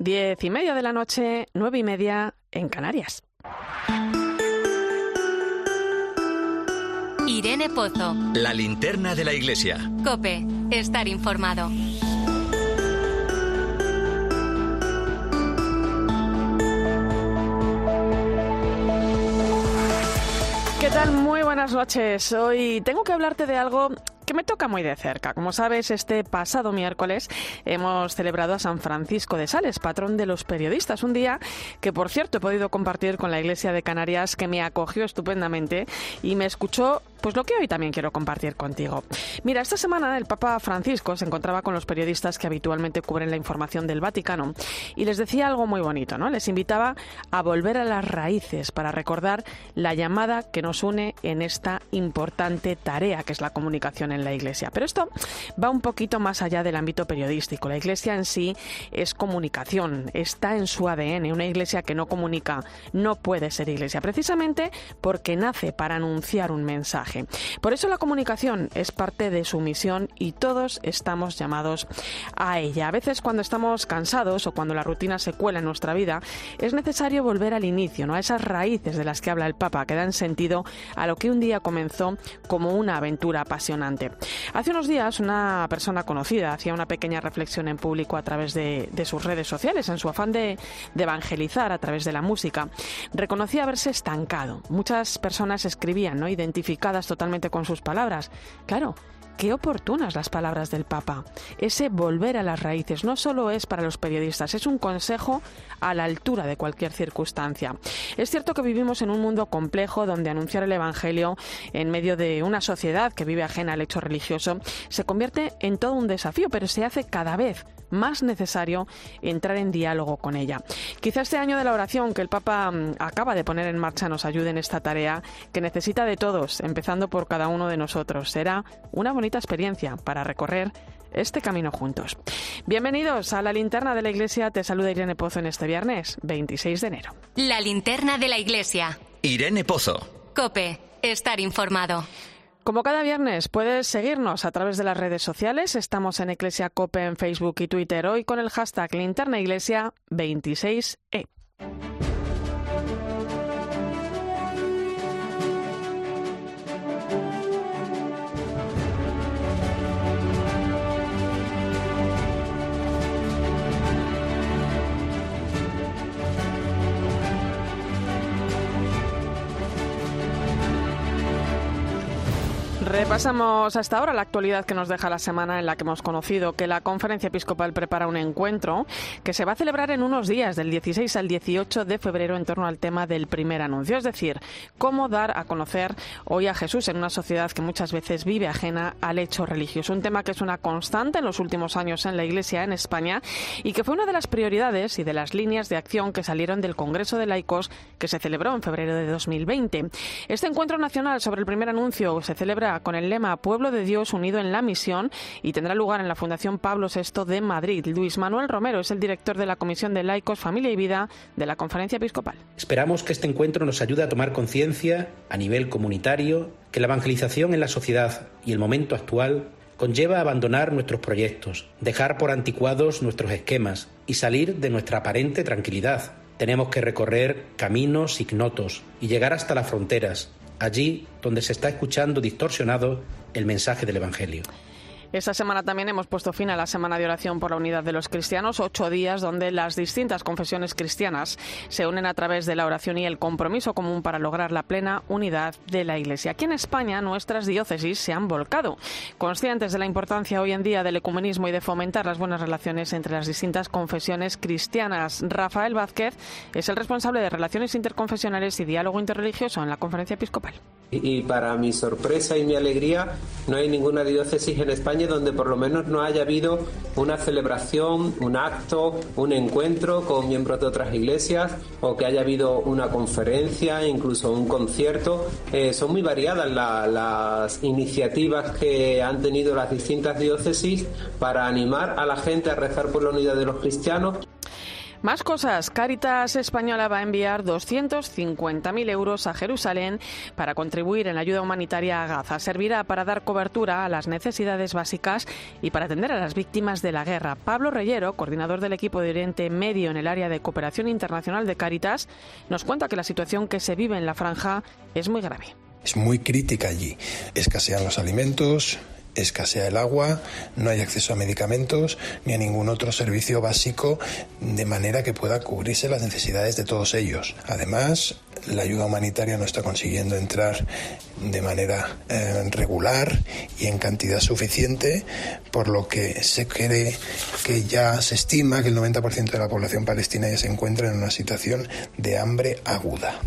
Diez y media de la noche, nueve y media en Canarias. Irene Pozo. La linterna de la iglesia. Cope, estar informado. ¿Qué tal? Muy buenas noches. Hoy tengo que hablarte de algo que me toca muy de cerca. Como sabes, este pasado miércoles hemos celebrado a San Francisco de Sales, patrón de los periodistas. Un día que, por cierto, he podido compartir con la Iglesia de Canarias, que me acogió estupendamente y me escuchó pues lo que hoy también quiero compartir contigo. Mira, esta semana el Papa Francisco se encontraba con los periodistas que habitualmente cubren la información del Vaticano y les decía algo muy bonito, ¿no? Les invitaba a volver a las raíces para recordar la llamada que nos une en esta importante tarea que es la comunicación en la Iglesia. Pero esto va un poquito más allá del ámbito periodístico. La Iglesia en sí es comunicación, está en su ADN. Una Iglesia que no comunica no puede ser Iglesia, precisamente porque nace para anunciar un mensaje. Por eso la comunicación es parte de su misión y todos estamos llamados a ella. A veces cuando estamos cansados o cuando la rutina se cuela en nuestra vida, es necesario volver al inicio, ¿no? a esas raíces de las que habla el Papa, que dan sentido a lo que un día comenzó como una aventura apasionante. Hace unos días una persona conocida hacía una pequeña reflexión en público a través de, sus redes sociales, en su afán de, de evangelizar a través de la música. Reconocía haberse estancado. Muchas personas escribían, ¿no? identificadas totalmente con sus palabras. Claro, qué oportunas las palabras del Papa. Ese volver a las raíces no solo es para los periodistas, es un consejo a la altura de cualquier circunstancia. Es cierto que vivimos en un mundo complejo donde anunciar el Evangelio en medio de una sociedad que vive ajena al hecho religioso se convierte en todo un desafío, pero se hace cada vez más necesario entrar en diálogo con ella. Quizá este año de la oración que el Papa mm, acaba de poner en marcha nos ayude en esta tarea que necesita de todos, empezando por cada uno de nosotros. Será una bonita experiencia para recorrer este camino juntos. Bienvenidos a la linterna de la iglesia. Te saluda Irene Pozo en este viernes 26 de enero. La linterna de la iglesia. Irene Pozo. Cope, estar informado. Como cada viernes, puedes seguirnos a través de las redes sociales. Estamos en Iglesia Cope en Facebook y Twitter hoy con el hashtag Linterna Iglesia 26E. Repasamos hasta ahora la actualidad que nos deja la semana en la que hemos conocido que la Conferencia Episcopal prepara un encuentro que se va a celebrar en unos días, del 16 al 18 de febrero, en torno al tema del primer anuncio, es decir, cómo dar a conocer hoy a Jesús en una sociedad que muchas veces vive ajena al hecho religioso. Un tema que es una constante en los últimos años en la Iglesia en España y que fue una de las prioridades y de las líneas de acción que salieron del Congreso de Laicos que se celebró en febrero de 2020. Este encuentro nacional sobre el primer anuncio se celebra con el lema Pueblo de Dios unido en la misión y tendrá lugar en la Fundación Pablo VI de Madrid. Luis Manuel Romero es el director de la Comisión de Laicos, Familia y Vida de la Conferencia Episcopal. Esperamos que este encuentro nos ayude a tomar conciencia a nivel comunitario que la evangelización en la sociedad y el momento actual conlleva abandonar nuestros proyectos, dejar por anticuados nuestros esquemas y salir de nuestra aparente tranquilidad. Tenemos que recorrer caminos ignotos y llegar hasta las fronteras, allí donde se está escuchando distorsionado el mensaje del Evangelio. Esta semana también hemos puesto fin a la Semana de Oración por la Unidad de los Cristianos, ocho días donde las distintas confesiones cristianas se unen a través de la oración y el compromiso común para lograr la plena unidad de la Iglesia. Aquí en España nuestras diócesis se han volcado, conscientes de la importancia hoy en día del ecumenismo y de fomentar las buenas relaciones entre las distintas confesiones cristianas. Rafael Vázquez es el responsable de Relaciones Interconfesionales y Diálogo Interreligioso en la Conferencia Episcopal. Y para mi sorpresa y mi alegría, no hay ninguna diócesis en España donde por lo menos no haya habido una celebración, un acto, un encuentro con miembros de otras iglesias o que haya habido una conferencia, incluso un concierto. Eh, son muy variadas las iniciativas que han tenido las distintas diócesis para animar a la gente a rezar por la unidad de los cristianos. Más cosas. Caritas Española va a enviar 250.000 euros a Jerusalén para contribuir en la ayuda humanitaria a Gaza. Servirá para dar cobertura a las necesidades básicas y para atender a las víctimas de la guerra. Pablo Reyero, coordinador del equipo de Oriente Medio en el área de cooperación internacional de Caritas, nos cuenta que la situación que se vive en la franja es muy grave. Es muy crítica allí. Escasean los alimentos, escasea el agua, no hay acceso a medicamentos ni a ningún otro servicio básico de manera que pueda cubrirse las necesidades de todos ellos. Además, la ayuda humanitaria no está consiguiendo entrar de manera eh, regular y en cantidad suficiente, por lo que se cree que ya se estima que el 90% de la población palestina ya se encuentra en una situación de hambre aguda.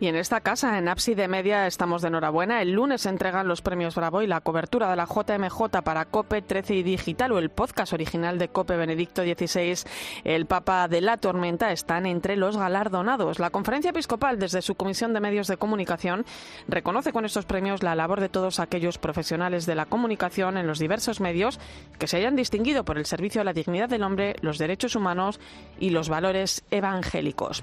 Y en esta casa, en Ábside Media, estamos de enhorabuena. El lunes se entregan los premios Bravo y la cobertura de la JMJ para COPE 13 y Digital o el podcast original de COPE Benedicto XVI, El Papa de la Tormenta, están entre los galardonados. La Conferencia Episcopal, desde su Comisión de Medios de Comunicación, reconoce con estos premios la labor de todos aquellos profesionales de la comunicación en los diversos medios que se hayan distinguido por el servicio a la dignidad del hombre, los derechos humanos y los valores evangélicos.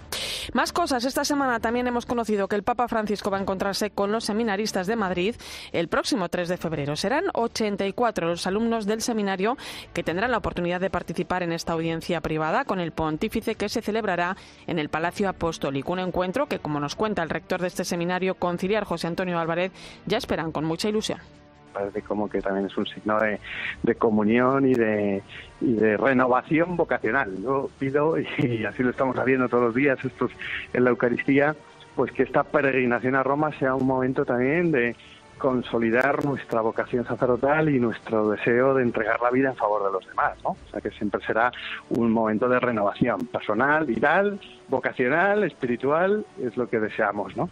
Más cosas. Esta semana también hemos conocido que el Papa Francisco va a encontrarse con los seminaristas de Madrid el próximo 3 de febrero. Serán 84 los alumnos del seminario que tendrán la oportunidad de participar en esta audiencia privada con el pontífice que se celebrará en el Palacio Apostólico. Un encuentro que, como nos cuenta el rector de este seminario, conciliar José Antonio Álvarez, ya esperan con mucha ilusión parece como que también es un signo de, comunión y de, y de renovación vocacional. Yo pido, y así lo estamos haciendo todos los días, estos en la Eucaristía, pues que esta peregrinación a Roma sea un momento también de consolidar nuestra vocación sacerdotal y nuestro deseo de entregar la vida en favor de los demás, ¿no? O sea que siempre será un momento de renovación personal, vital, vocacional, espiritual, es lo que deseamos, ¿no?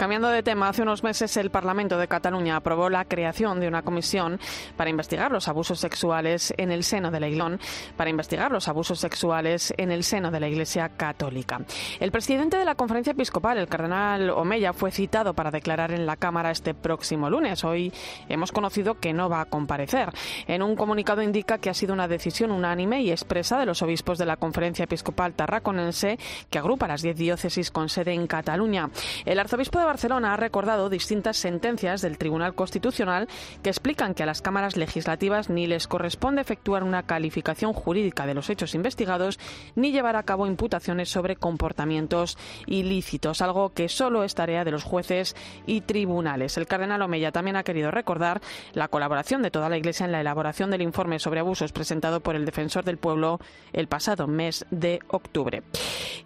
Cambiando de tema, hace unos meses el Parlamento de Cataluña aprobó la creación de una comisión para investigar los abusos sexuales en el seno de la Iglesia, para investigar los abusos sexuales en el seno de la Iglesia Católica. El presidente de la Conferencia Episcopal, el cardenal Omeya, fue citado para declarar en la Cámara este próximo lunes. Hoy hemos conocido que no va a comparecer. En un comunicado indica que ha sido una decisión unánime y expresa de los obispos de la Conferencia Episcopal Tarraconense, que agrupa las diez diócesis con sede en Cataluña. El arzobispo de Barcelona ha recordado distintas sentencias del Tribunal Constitucional que explican que a las cámaras legislativas ni les corresponde efectuar una calificación jurídica de los hechos investigados ni llevar a cabo imputaciones sobre comportamientos ilícitos, algo que solo es tarea de los jueces y tribunales. El cardenal Omeya también ha querido recordar la colaboración de toda la Iglesia en la elaboración del informe sobre abusos presentado por el defensor del pueblo el pasado mes de octubre.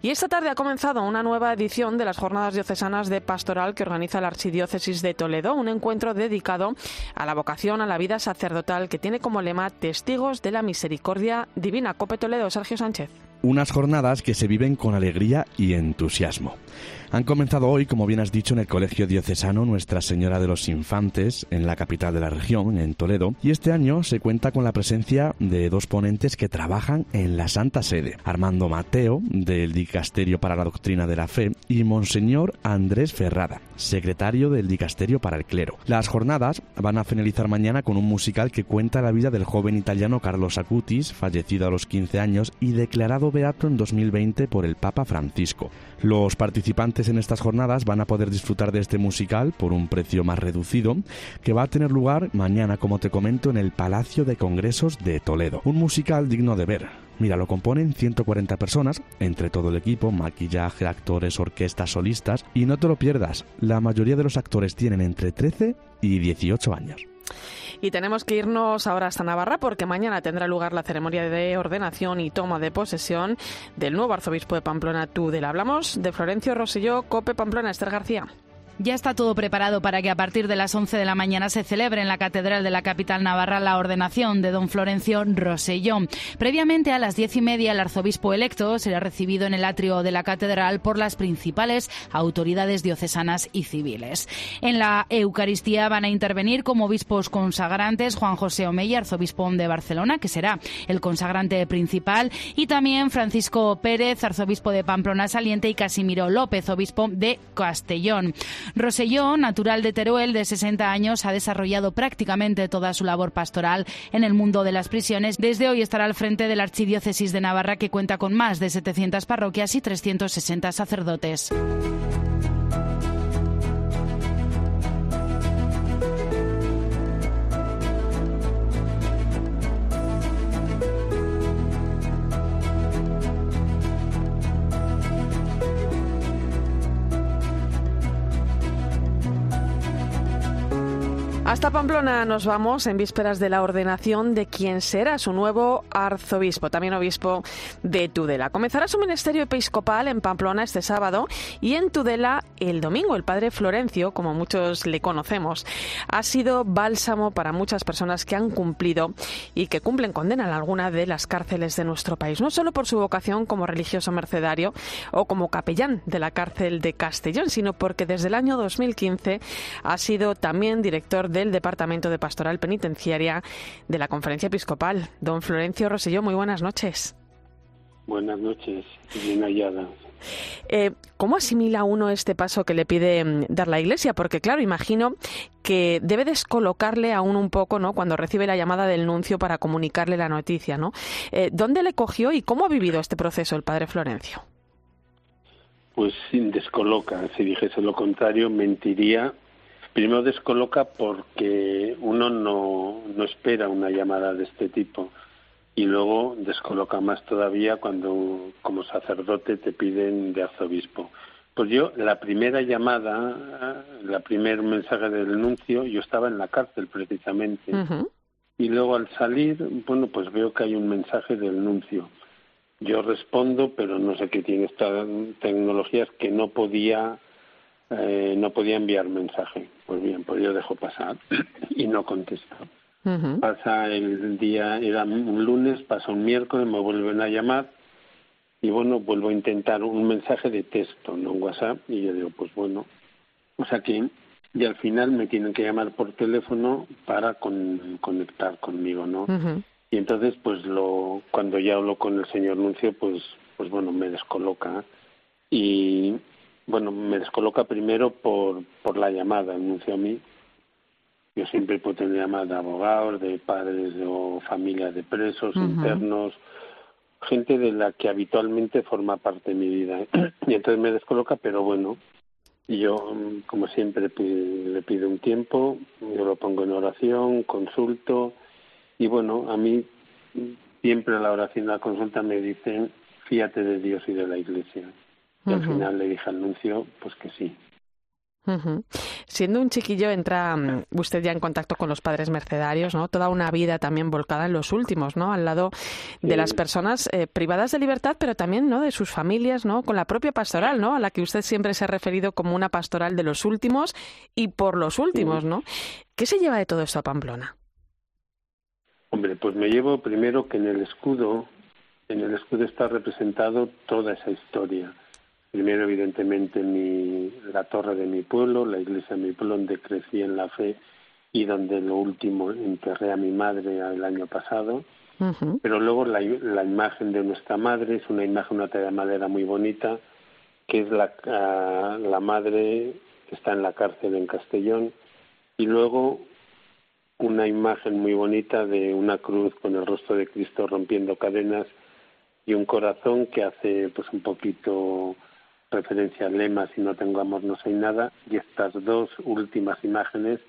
Y esta tarde ha comenzado una nueva edición de las jornadas diocesanas de que organiza la Archidiócesis de Toledo, un encuentro dedicado a la vocación a la vida sacerdotal que tiene como lema Testigos de la Misericordia Divina. Cope Toledo, Sergio Sánchez. Unas jornadas que se viven con alegría y entusiasmo. Han comenzado hoy, como bien has dicho, en el Colegio Diocesano Nuestra Señora de los Infantes, en la capital de la región, en Toledo, y este año se cuenta con la presencia de dos ponentes que trabajan en la Santa Sede, Armando Mateo, del Dicasterio para la Doctrina de la Fe, y Monseñor Andrés Ferrada, secretario del Dicasterio para el Clero. Las jornadas van a finalizar mañana con un musical que cuenta la vida del joven italiano Carlos Acutis, fallecido a los 15 años y declarado beato en 2020 por el Papa Francisco. Los participantes en estas jornadas van a poder disfrutar de este musical por un precio más reducido, que va a tener lugar mañana, como te comento, en el Palacio de Congresos de Toledo. Un musical digno de ver. Mira, lo componen 140 personas, entre todo el equipo, maquillaje, actores, orquestas, solistas, y no te lo pierdas, la mayoría de los actores tienen entre 13 y 18 años. Y tenemos que irnos ahora hasta Navarra porque mañana tendrá lugar la ceremonia de ordenación y toma de posesión del nuevo arzobispo de Pamplona, Tudela. Hablamos de Florencio Roselló, Cope Pamplona, Esther García. Ya está todo preparado para que a partir de las 11 de la mañana se celebre en la Catedral de la capital navarra la ordenación de don Florencio Rosellón. Previamente a las diez y media el arzobispo electo será recibido en el atrio de la catedral por las principales autoridades diocesanas y civiles. En la Eucaristía van a intervenir como obispos consagrantes Juan José Omeya, arzobispo de Barcelona, que será el consagrante principal, y también Francisco Pérez, arzobispo de Pamplona Saliente, y Casimiro López, obispo de Castellón. Rosellón, natural de Teruel, de 60 años, ha desarrollado prácticamente toda su labor pastoral en el mundo de las prisiones. Desde hoy estará al frente de la Archidiócesis de Navarra, que cuenta con más de 700 parroquias y 360 sacerdotes. Hasta Pamplona nos vamos en vísperas de la ordenación de quien será su nuevo arzobispo, también obispo de Tudela. Comenzará su ministerio episcopal en Pamplona este sábado y en Tudela el domingo. El padre Florencio, como muchos le conocemos, ha sido bálsamo para muchas personas que han cumplido y que cumplen condena en alguna de las cárceles de nuestro país, no solo por su vocación como religioso mercedario o como capellán de la cárcel de Castellón, sino porque desde el año 2015 ha sido también director del Departamento de Pastoral Penitenciaria de la Conferencia Episcopal. Don Florencio Roselló, muy buenas noches. Buenas noches, bien hallada. Eh, ¿Cómo asimila uno este paso que le pide mm, dar la Iglesia? Porque claro, imagino que debe descolocarle a uno un poco, ¿no? Cuando recibe la llamada del nuncio para comunicarle la noticia, ¿no? Eh, ¿Dónde le cogió y cómo ha vivido este proceso el padre Florencio? Pues sin descoloca. Si dijese lo contrario, mentiría Primero descoloca porque uno no, no espera una llamada de este tipo y luego descoloca más todavía cuando como sacerdote te piden de arzobispo. Pues yo, la primera llamada, la primer mensaje del nuncio, yo estaba en la cárcel precisamente. Y luego al salir, bueno, pues veo que hay un mensaje del nuncio. Yo respondo, pero no sé qué tiene esta tecnología, que no podía eh, no podía enviar mensaje. Pues bien, pues yo dejo pasar y no contesto. Pasa el día, era un lunes, pasa un miércoles, me vuelven a llamar y bueno, vuelvo a intentar un mensaje de texto, no un WhatsApp, y yo digo, pues bueno, o sea que, y al final me tienen que llamar por teléfono para conectar conmigo, ¿no? Y entonces, pues lo, cuando ya hablo con el señor Nuncio, pues, pues bueno, me descoloca y, bueno, me descoloca primero por, por la llamada, anuncio a mí. Yo siempre puedo tener llamadas de abogados, de padres o familias de presos, internos, gente de la que habitualmente forma parte de mi vida. y entonces me descoloca, pero bueno, yo, como siempre, le pido un tiempo, yo lo pongo en oración, consulto, y bueno, a mí siempre a la oración y la consulta me dicen, fíate de Dios y de la Iglesia. Y al final le dije al nuncio, pues que sí. Siendo un chiquillo, entra mm, usted ya en contacto con los padres mercedarios, ¿no? Toda una vida también volcada en los últimos, ¿no? Al lado de las personas eh, privadas de libertad, pero también, ¿no? De sus familias, ¿no? Con la propia pastoral, ¿no? A la que usted siempre se ha referido como una pastoral de los últimos y por los últimos, ¿no? ¿Qué se lleva de todo esto a Pamplona? Hombre, pues me llevo primero que en el escudo, en el escudo está representado toda esa historia Primero, evidentemente, mi, la torre de mi pueblo, la iglesia de mi pueblo, donde crecí en la fe y donde lo último enterré a mi madre el año pasado. Pero luego la, la, imagen de nuestra madre es una imagen, una talla de madera muy bonita, que es la, ah, la madre que está en la cárcel en Castellón. Y luego una imagen muy bonita de una cruz con el rostro de Cristo rompiendo cadenas y un corazón que hace pues un poquito referencia al lema Si no tengo amor no soy nada y estas dos últimas imágenes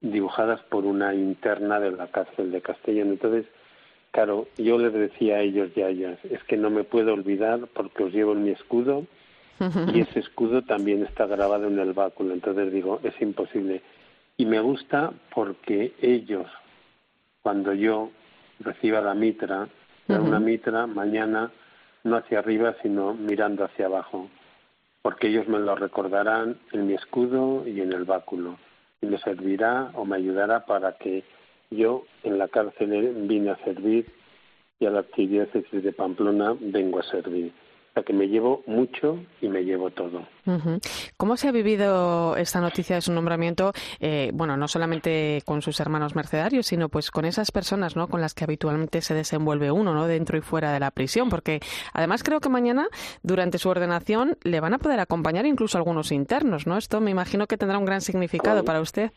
dibujadas por una interna de la cárcel de Castellón. Entonces, claro, yo les decía a ellos y a ellas, es que no me puedo olvidar porque os llevo en mi escudo y ese escudo también está grabado en el báculo. Entonces digo, es imposible. Y me gusta porque ellos, cuando yo reciba la mitra, una mitra mañana no hacia arriba, sino mirando hacia abajo porque ellos me lo recordarán en mi escudo y en el báculo, y me servirá o me ayudará para que yo en la cárcel vine a servir y a la archidiócesis de Pamplona vengo a servir. Sea que me llevo mucho y me llevo todo. ¿Cómo se ha vivido esta noticia de su nombramiento? Eh, bueno, no solamente con sus hermanos mercenarios, sino pues con esas personas, ¿no? Con las que habitualmente se desenvuelve uno, ¿no? Dentro y fuera de la prisión, porque además creo que mañana, durante su ordenación, le van a poder acompañar incluso algunos internos, ¿no? Esto me imagino que tendrá un gran significado para usted.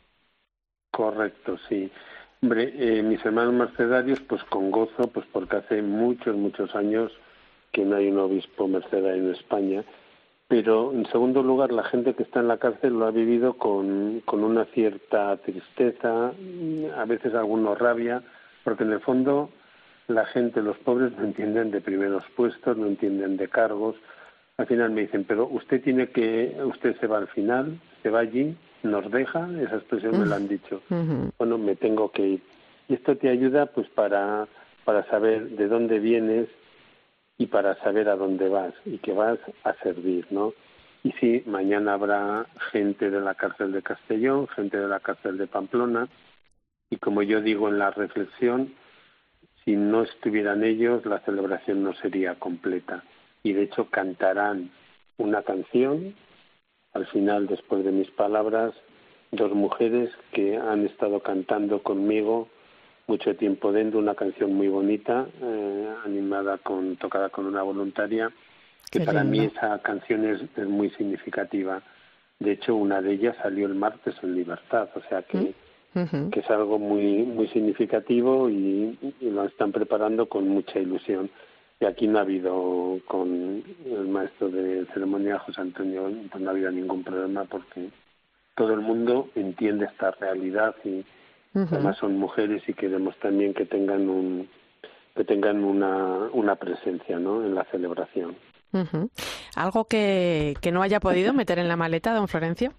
Correcto, sí. Hombre, eh, mis hermanos mercedarios, pues con gozo, pues porque hace muchos, muchos años que no hay un obispo mercedario en España. Pero, en segundo lugar, la gente que está en la cárcel lo ha vivido con, con una cierta tristeza, a veces alguna rabia, porque en el fondo la gente, los pobres, no entienden de primeros puestos, no entienden de cargos. Al final me dicen, pero usted tiene que, usted se va al final, se va allí, nos deja, esa expresión me la han dicho, bueno, me tengo que ir. Y esto te ayuda pues para, para saber de dónde vienes y para saber a dónde vas y que vas a servir, ¿no? Y sí, mañana habrá gente de la cárcel de Castellón, gente de la cárcel de Pamplona, y como yo digo en la reflexión, si no estuvieran ellos, la celebración no sería completa. Y de hecho cantarán una canción al final, después de mis palabras, dos mujeres que han estado cantando conmigo mucho tiempo dentro una canción muy bonita, eh, animada con, tocada con una voluntaria, que para mí esa canción es, muy significativa. De hecho, una de ellas salió el martes en libertad, o sea que, mm. que es algo muy, muy significativo y lo están preparando con mucha ilusión. Y aquí no ha habido, con el maestro de ceremonia, José Antonio, pues no ha habido ningún problema porque todo el mundo entiende esta realidad y además son mujeres y queremos también que tengan un que tengan una, una presencia ¿no? en la celebración. ¿Algo que, que no haya podido meter en la maleta, don Florencio?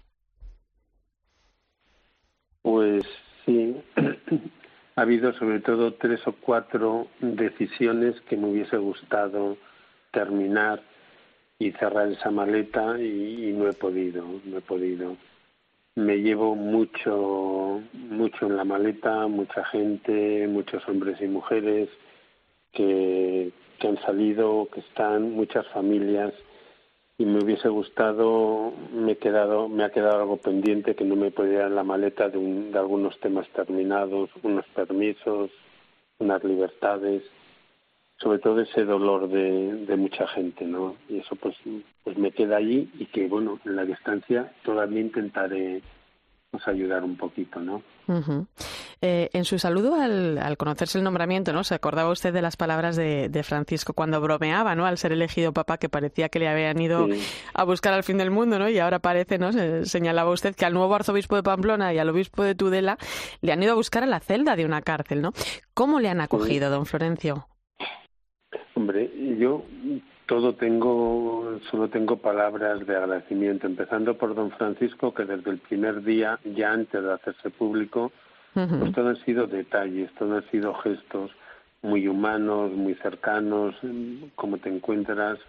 Pues sí, ha habido sobre todo tres o cuatro decisiones que me hubiese gustado terminar y cerrar esa maleta y, no he podido, no he podido. Me llevo mucho, mucho en la maleta, mucha gente, muchos hombres y mujeres que, han salido, que están, muchas familias. Y me hubiese gustado, me, he quedado, me ha quedado algo pendiente que no me podía en la maleta de, de algunos temas terminados, unos permisos, unas libertades, sobre todo ese dolor de, de mucha gente, ¿no? Y eso pues, pues me queda allí y que, bueno, en la distancia todavía intentaré pues, ayudar un poquito, ¿no? Eh, en su saludo al, conocerse el nombramiento, ¿no? Se acordaba usted de las palabras de, Francisco cuando bromeaba, ¿no? Al ser elegido papa, que parecía que le habían ido a buscar al fin del mundo, ¿no? Y ahora parece, ¿no? señalaba usted que al nuevo arzobispo de Pamplona y al obispo de Tudela le han ido a buscar a la celda de una cárcel, ¿no? ¿Cómo le han acogido, don Florencio? Hombre, yo todo tengo, solo tengo palabras de agradecimiento, empezando por don Francisco, que desde el primer día, ya antes de hacerse público, pues todo han sido detalles, todo han sido gestos muy humanos, muy cercanos, cómo te encuentras,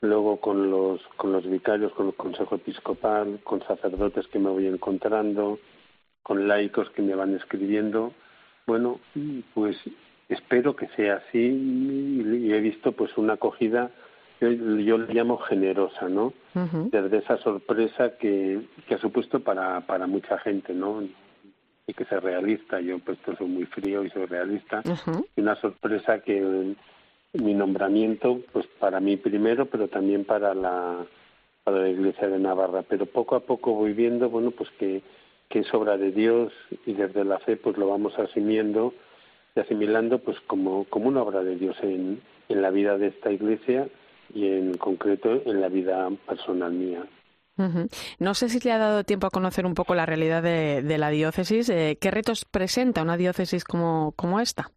luego con los, con los vicarios, con el Consejo Episcopal, con sacerdotes que me voy encontrando, con laicos que me van escribiendo. Bueno, pues espero que sea así y he visto pues una acogida yo, yo le llamo generosa, ¿no? Desde esa sorpresa que, que ha supuesto para, para mucha gente, ¿no? y que sea realista. Yo pues soy muy frío y soy realista. Y una sorpresa que mi nombramiento, pues para mí primero, pero también para la para la Iglesia de Navarra. Pero poco a poco voy viendo, bueno, pues que, que es obra de Dios y desde la fe pues lo vamos asumiendo y asimilando pues como, como una obra de Dios en, en la vida de esta Iglesia y en concreto en la vida personal mía. No sé si le ha dado tiempo a conocer un poco la realidad de, la diócesis. Eh, ¿Qué retos presenta una diócesis como, como esta?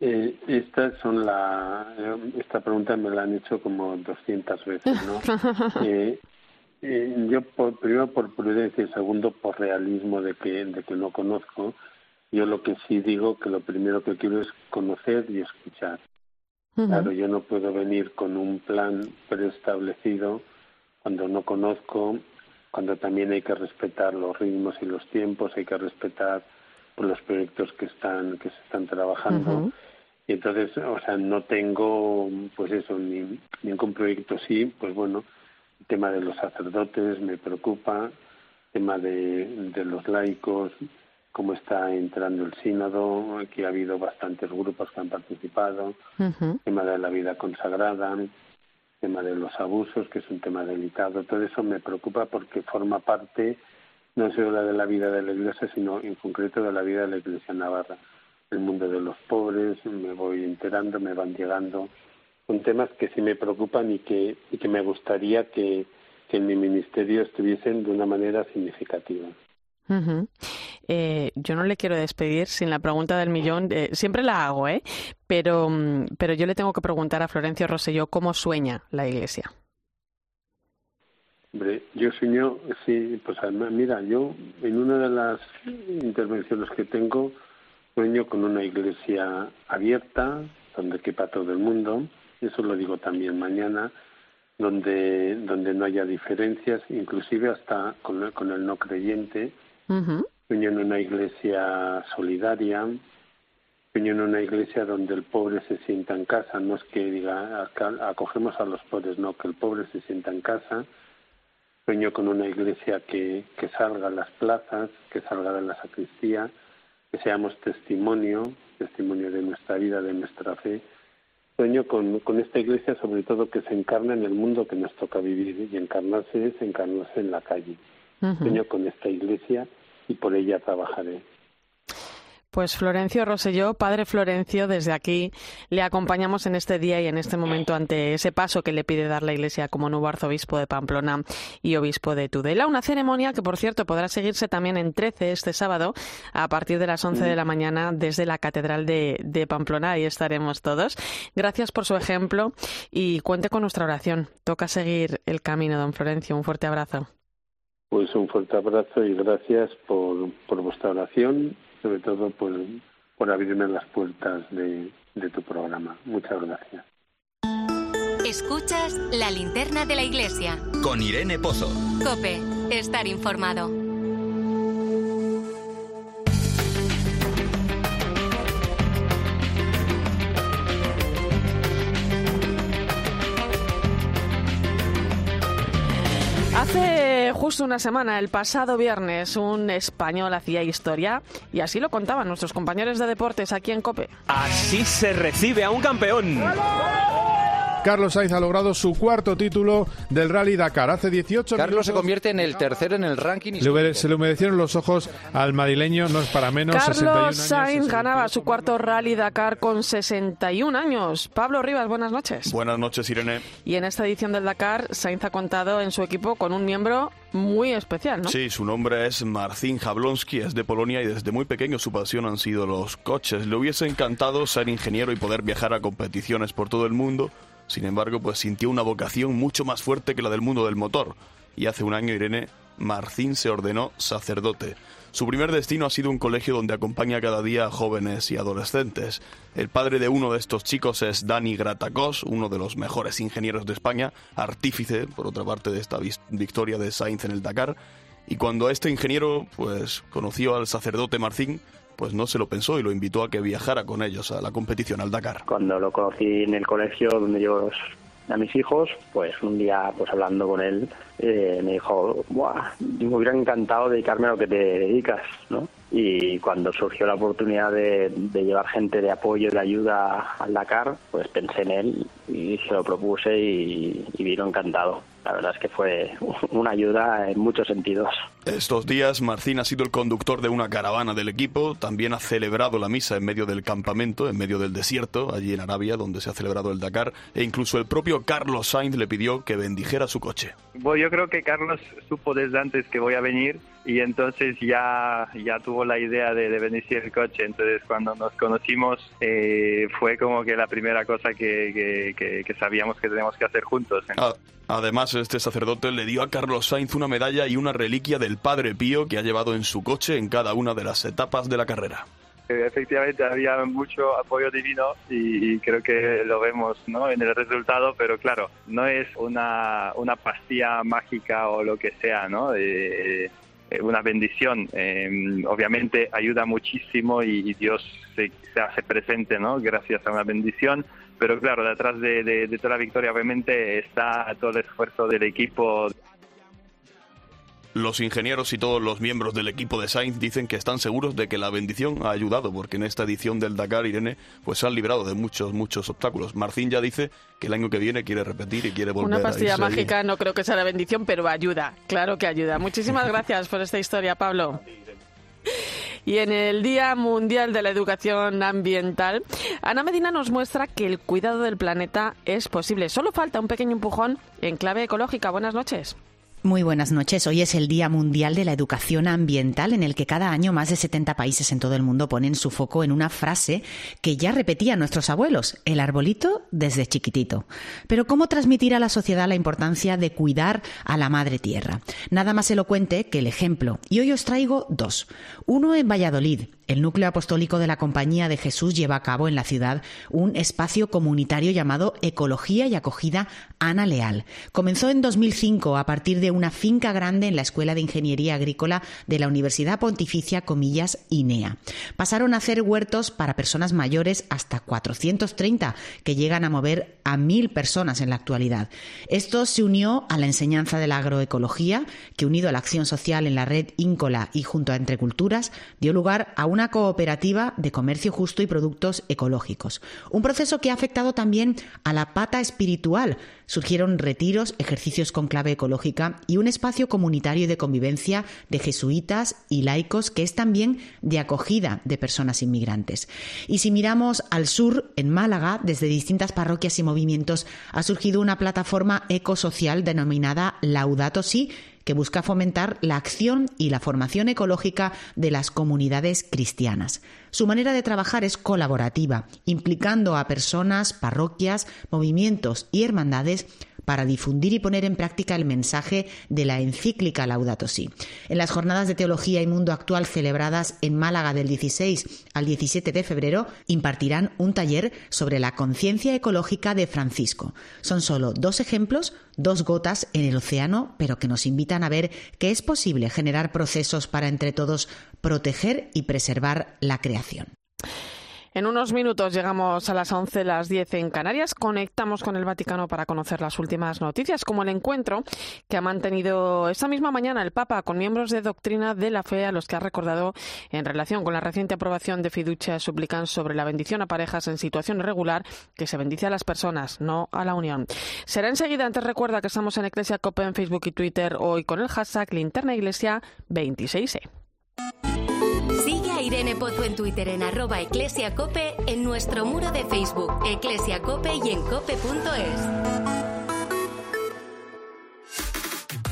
Eh, estas son la, eh, esta pregunta me la han hecho como 200 veces, ¿no? yo por, primero por prudencia y segundo por realismo de que de que no conozco. Yo lo que sí digo que lo primero que quiero es conocer y escuchar. Claro, yo no puedo venir con un plan preestablecido cuando no conozco, cuando también hay que respetar los ritmos y los tiempos, hay que respetar los proyectos que están que se están trabajando. Y entonces, o sea, no tengo, pues eso, ni, ningún proyecto sí, pues bueno, el tema de los sacerdotes me preocupa, el tema de, de los laicos, cómo está entrando el sínodo, aquí ha habido bastantes grupos que han participado, el tema de la vida consagrada, tema de los abusos, que es un tema delicado, todo eso me preocupa porque forma parte no solo de la vida de la Iglesia, sino en concreto de la vida de la Iglesia Navarra el mundo de los pobres, me voy enterando, me van llegando. Son temas que sí me preocupan y que, y que me gustaría que, en mi ministerio estuviesen de una manera significativa. Eh, yo no le quiero despedir sin la pregunta del millón. Eh, siempre la hago, ¿eh? Pero, mm, pero yo le tengo que preguntar a Florencio Rosselló cómo sueña la Iglesia. Hombre, yo sueño, sí, pues mira, yo en una de las intervenciones que tengo Sueño con una iglesia abierta, donde quepa todo el mundo, eso lo digo también mañana, donde, donde no haya diferencias, inclusive hasta con, el no creyente. Sueño en una iglesia solidaria, sueño en una iglesia donde el pobre se sienta en casa, no es que diga acogemos a los pobres, no, que el pobre se sienta en casa. Sueño con una iglesia que, que salga a las plazas, que salga de la sacristía, que seamos testimonio, testimonio de nuestra vida, de nuestra fe. Sueño con, con esta iglesia, sobre todo, que se encarna en el mundo que nos toca vivir y encarnarse es encarnarse en la calle. Sueño con esta iglesia y por ella trabajaré. Pues Florencio Roselló, padre Florencio, desde aquí le acompañamos en este día y en este momento ante ese paso que le pide dar la Iglesia como nuevo arzobispo de Pamplona y obispo de Tudela. Una ceremonia que, por cierto, podrá seguirse también en 13 este sábado a partir de las 11 de la mañana desde la Catedral de, de Pamplona. Ahí estaremos todos. Gracias por su ejemplo y cuente con nuestra oración. Toca seguir el camino, don Florencio. Un fuerte abrazo. Pues un fuerte abrazo y gracias por, por vuestra oración sobre todo por, por abrirme las puertas de, de tu programa. Muchas gracias. Escuchas la linterna de la iglesia. Con Irene Pozo. Cope, estar informado. Justo una semana, el pasado viernes, un español hacía historia y así lo contaban nuestros compañeros de deportes aquí en COPE. Así se recibe a un campeón. Carlos Sainz ha logrado su cuarto título del Rally Dakar. Hace 18 Carlos se convierte en el tercero en el ranking. se le humedecieron los ojos al madrileño, no es para menos. Carlos Sainz ganaba su cuarto Rally Dakar con 61 años. Pablo Rivas, buenas noches. Buenas noches, Irene. Y en esta edición del Dakar, Sainz ha contado en su equipo con un miembro muy especial, ¿no? Sí, su nombre es Marcin Jablonski, es de Polonia y desde muy pequeño su pasión han sido los coches. Le hubiese encantado ser ingeniero y poder viajar a competiciones por todo el mundo, sin embargo, pues sintió una vocación mucho más fuerte que la del mundo del motor. Y hace un año, Irene, Marcín se ordenó sacerdote. Su primer destino ha sido un colegio donde acompaña cada día a jóvenes y adolescentes. El padre de uno de estos chicos es Dani Gratacos, uno de los mejores ingenieros de España, artífice, por otra parte, de esta victoria de Sainz en el Dakar. Y cuando este ingeniero pues conoció al sacerdote Marcín, pues no se lo pensó y lo invitó a que viajara con ellos a la competición al Dakar. Cuando lo conocí en el colegio donde yo a mis hijos, pues un día pues hablando con él eh, me dijo, Buah, me hubiera encantado dedicarme a lo que te dedicas, ¿no? Y cuando surgió la oportunidad de, llevar gente de apoyo y de ayuda al Dakar, pues pensé en él y se lo propuse y, y vino encantado la verdad es que fue una ayuda en muchos sentidos. Estos días Marcín ha sido el conductor de una caravana del equipo, también ha celebrado la misa en medio del campamento, en medio del desierto, allí en Arabia, donde se ha celebrado el Dakar, e incluso el propio Carlos Sainz le pidió que bendijera su coche. Bueno, yo creo que Carlos supo desde antes que voy a venir y entonces ya, ya tuvo la idea de, de bendecir el coche. Entonces cuando nos conocimos eh, fue como que la primera cosa que, que, sabíamos que tenemos que hacer juntos. Además, este sacerdote le dio a Carlos Sainz una medalla y una reliquia del Padre Pío que ha llevado en su coche en cada una de las etapas de la carrera efectivamente había mucho apoyo divino y, creo que lo vemos ¿no? en el resultado, pero claro, no es una, una pastilla mágica o lo que sea, ¿no? eh, una bendición. Eh, obviamente ayuda muchísimo y, Dios se, hace presente, ¿no? Gracias a una bendición. Pero claro, detrás de, de toda la victoria obviamente está todo el esfuerzo del equipo. Los ingenieros y todos los miembros del equipo de Sainz dicen que están seguros de que la bendición ha ayudado, porque en esta edición del Dakar, Irene, pues se han librado de muchos, muchos obstáculos. Marcín ya dice que el año que viene quiere repetir y quiere volver Una pastilla a mágica no creo que sea la bendición, pero ayuda, claro que ayuda. Muchísimas gracias por esta historia, Pablo. Y en el Día Mundial de la Educación Ambiental, Ana Medina nos muestra que el cuidado del planeta es posible. Solo falta un pequeño empujón en clave ecológica. Buenas noches. Muy buenas noches. Hoy es el Día Mundial de la Educación Ambiental en el que cada año más de 70 países en todo el mundo ponen su foco en una frase que ya repetían nuestros abuelos, el arbolito desde chiquitito. Pero ¿cómo transmitir a la sociedad la importancia de cuidar a la madre tierra? Nada más elocuente que el ejemplo. Y hoy os traigo dos. Uno en Valladolid, el núcleo apostólico de la Compañía de Jesús lleva a cabo en la ciudad un espacio comunitario llamado Ecología y Acogida Ana Leal. Comenzó en 2005 a partir de una finca grande en la Escuela de Ingeniería Agrícola de la Universidad Pontificia Comillas INEA. Pasaron a hacer huertos para personas mayores hasta 430, que llegan a mover a mil personas en la actualidad. Esto se unió a la enseñanza de la agroecología, que unido a la acción social en la red Íncola y junto a Entre Culturas, dio lugar a un una cooperativa de comercio justo y productos ecológicos. Un proceso que ha afectado también a la pata espiritual. Surgieron retiros, ejercicios con clave ecológica y un espacio comunitario de convivencia de jesuitas y laicos que es también de acogida de personas inmigrantes. Y si miramos al sur, en Málaga, desde distintas parroquias y movimientos, ha surgido una plataforma ecosocial denominada Laudato Si, que busca fomentar la acción y la formación ecológica de las comunidades cristianas. Su manera de trabajar es colaborativa, implicando a personas, parroquias, movimientos y hermandades para difundir y poner en práctica el mensaje de la encíclica Laudato Si. En las jornadas de teología y mundo actual celebradas en Málaga del 16 al 17 de febrero, impartirán un taller sobre la conciencia ecológica de Francisco. Son solo dos ejemplos, dos gotas en el océano, pero que nos invitan a ver que es posible generar procesos para entre todos proteger y preservar la creación. En unos minutos llegamos a las 11, las 10 en Canarias. Conectamos con el Vaticano para conocer las últimas noticias, como el encuentro que ha mantenido esta misma mañana el Papa con miembros de doctrina de la fe a los que ha recordado en relación con la reciente aprobación de fiducia suplican sobre la bendición a parejas en situación irregular que se bendice a las personas, no a la unión. Será enseguida, antes recuerda que estamos en Iglesia Cope en Facebook y Twitter hoy con el hashtag Linterna Iglesia 26E. Irene Pozo en Twitter en arroba eclesiacope, en nuestro muro de Facebook, eclesiacope y en cope.es.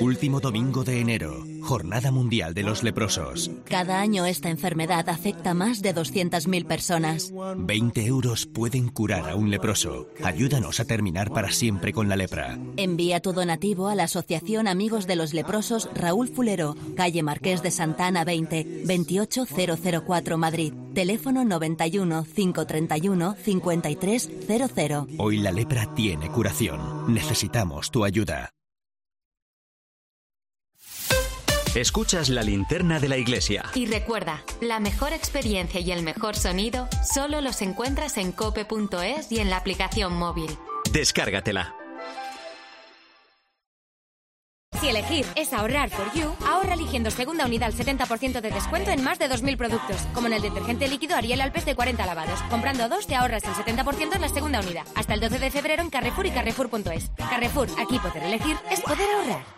Último domingo de enero, Jornada Mundial de los Leprosos. Cada año esta enfermedad afecta a más de 200.000 personas. 20 euros pueden curar a un leproso. Ayúdanos a terminar para siempre con la lepra. Envía tu donativo a la Asociación Amigos de los Leprosos Raúl Fulero, calle Marqués de Santana 20, 28004 Madrid. Teléfono 91 531 5300. Hoy la lepra tiene curación. Necesitamos tu ayuda. Escuchas la linterna de la iglesia. Y recuerda, la mejor experiencia y el mejor sonido solo los encuentras en cope.es y en la aplicación móvil. Descárgatela. Si elegir es ahorrar for you, ahorra eligiendo segunda unidad al 70% de descuento en más de 2.000 productos, como en el detergente líquido Ariel Alpes de 40 lavados. Comprando dos te ahorras el 70% en la segunda unidad. Hasta el 12 de febrero en Carrefour y Carrefour.es. Carrefour, aquí poder elegir es poder ahorrar.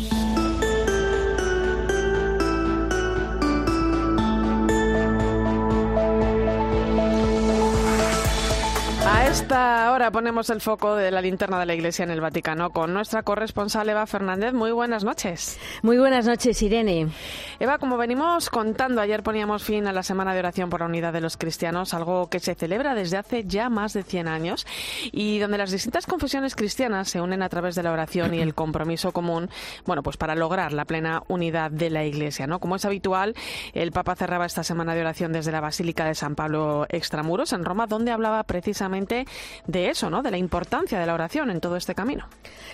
Esta hora ponemos el foco de la linterna de la Iglesia en el Vaticano con nuestra corresponsal Eva Fernández. Muy buenas noches. Muy buenas noches, Irene. Eva, como venimos contando, ayer poníamos fin a la Semana de Oración por la Unidad de los Cristianos, algo que se celebra desde hace ya más de 100 años y donde las distintas confesiones cristianas se unen a través de la oración y el compromiso común, bueno, pues para lograr la plena unidad de la Iglesia, ¿no? Como es habitual, el Papa cerraba esta Semana de Oración desde la Basílica de San Pablo Extramuros en Roma, donde hablaba precisamente de eso, ¿no? De la importancia de la oración en todo este camino.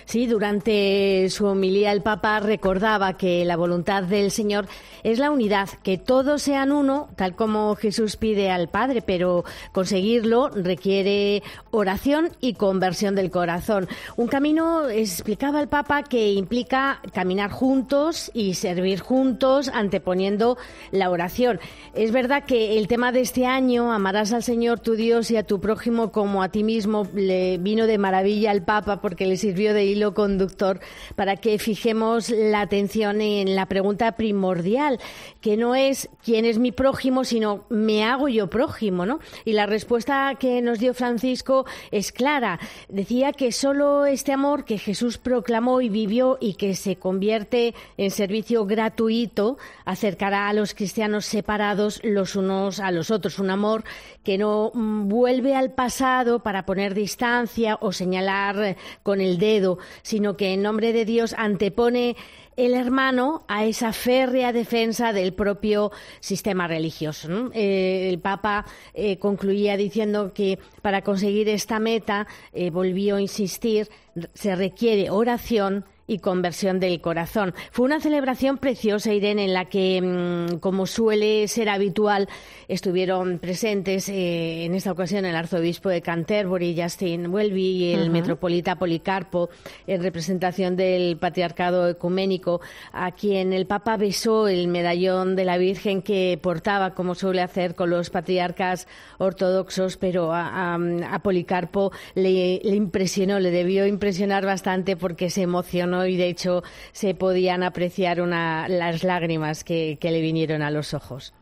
Sí, durante su homilía el Papa recordaba que la voluntad del Señor es la unidad, que todos sean uno, tal como Jesús pide al Padre, pero conseguirlo requiere oración y conversión del corazón. Un camino, explicaba el Papa, que implica caminar juntos y servir juntos, anteponiendo la oración. Es verdad que el tema de este año, amarás al Señor tu Dios y a tu prójimo como a ti mismo, le vino de maravilla al Papa porque le sirvió de hilo conductor para que fijemos la atención en la pregunta primordial, que no es quién es mi prójimo, sino me hago yo prójimo, ¿no? Y la respuesta que nos dio Francisco es clara. Decía que solo este amor que Jesús proclamó y vivió y que se convierte en servicio gratuito acercará a los cristianos separados los unos a los otros. Un amor que no vuelve al pasado para poner distancia o señalar con el dedo, sino que en nombre de Dios antepone el hermano a esa férrea defensa del propio sistema religioso. Eh, el Papa eh, concluía diciendo que para conseguir esta meta, eh, volvió a insistir, se requiere oración y conversión del corazón. Fue una celebración preciosa, Irene, en la que, mm, como suele ser habitual, estuvieron presentes eh, en esta ocasión el arzobispo de Canterbury, Justin Welby, y el metropolita Policarpo, en representación del patriarcado ecuménico, a quien el Papa besó el medallón de la Virgen que portaba, como suele hacer con los patriarcas ortodoxos, pero a, Policarpo le, le impresionó, le debió impresionar bastante porque se emocionó y de hecho se podían apreciar una, las lágrimas que, le vinieron a los ojos.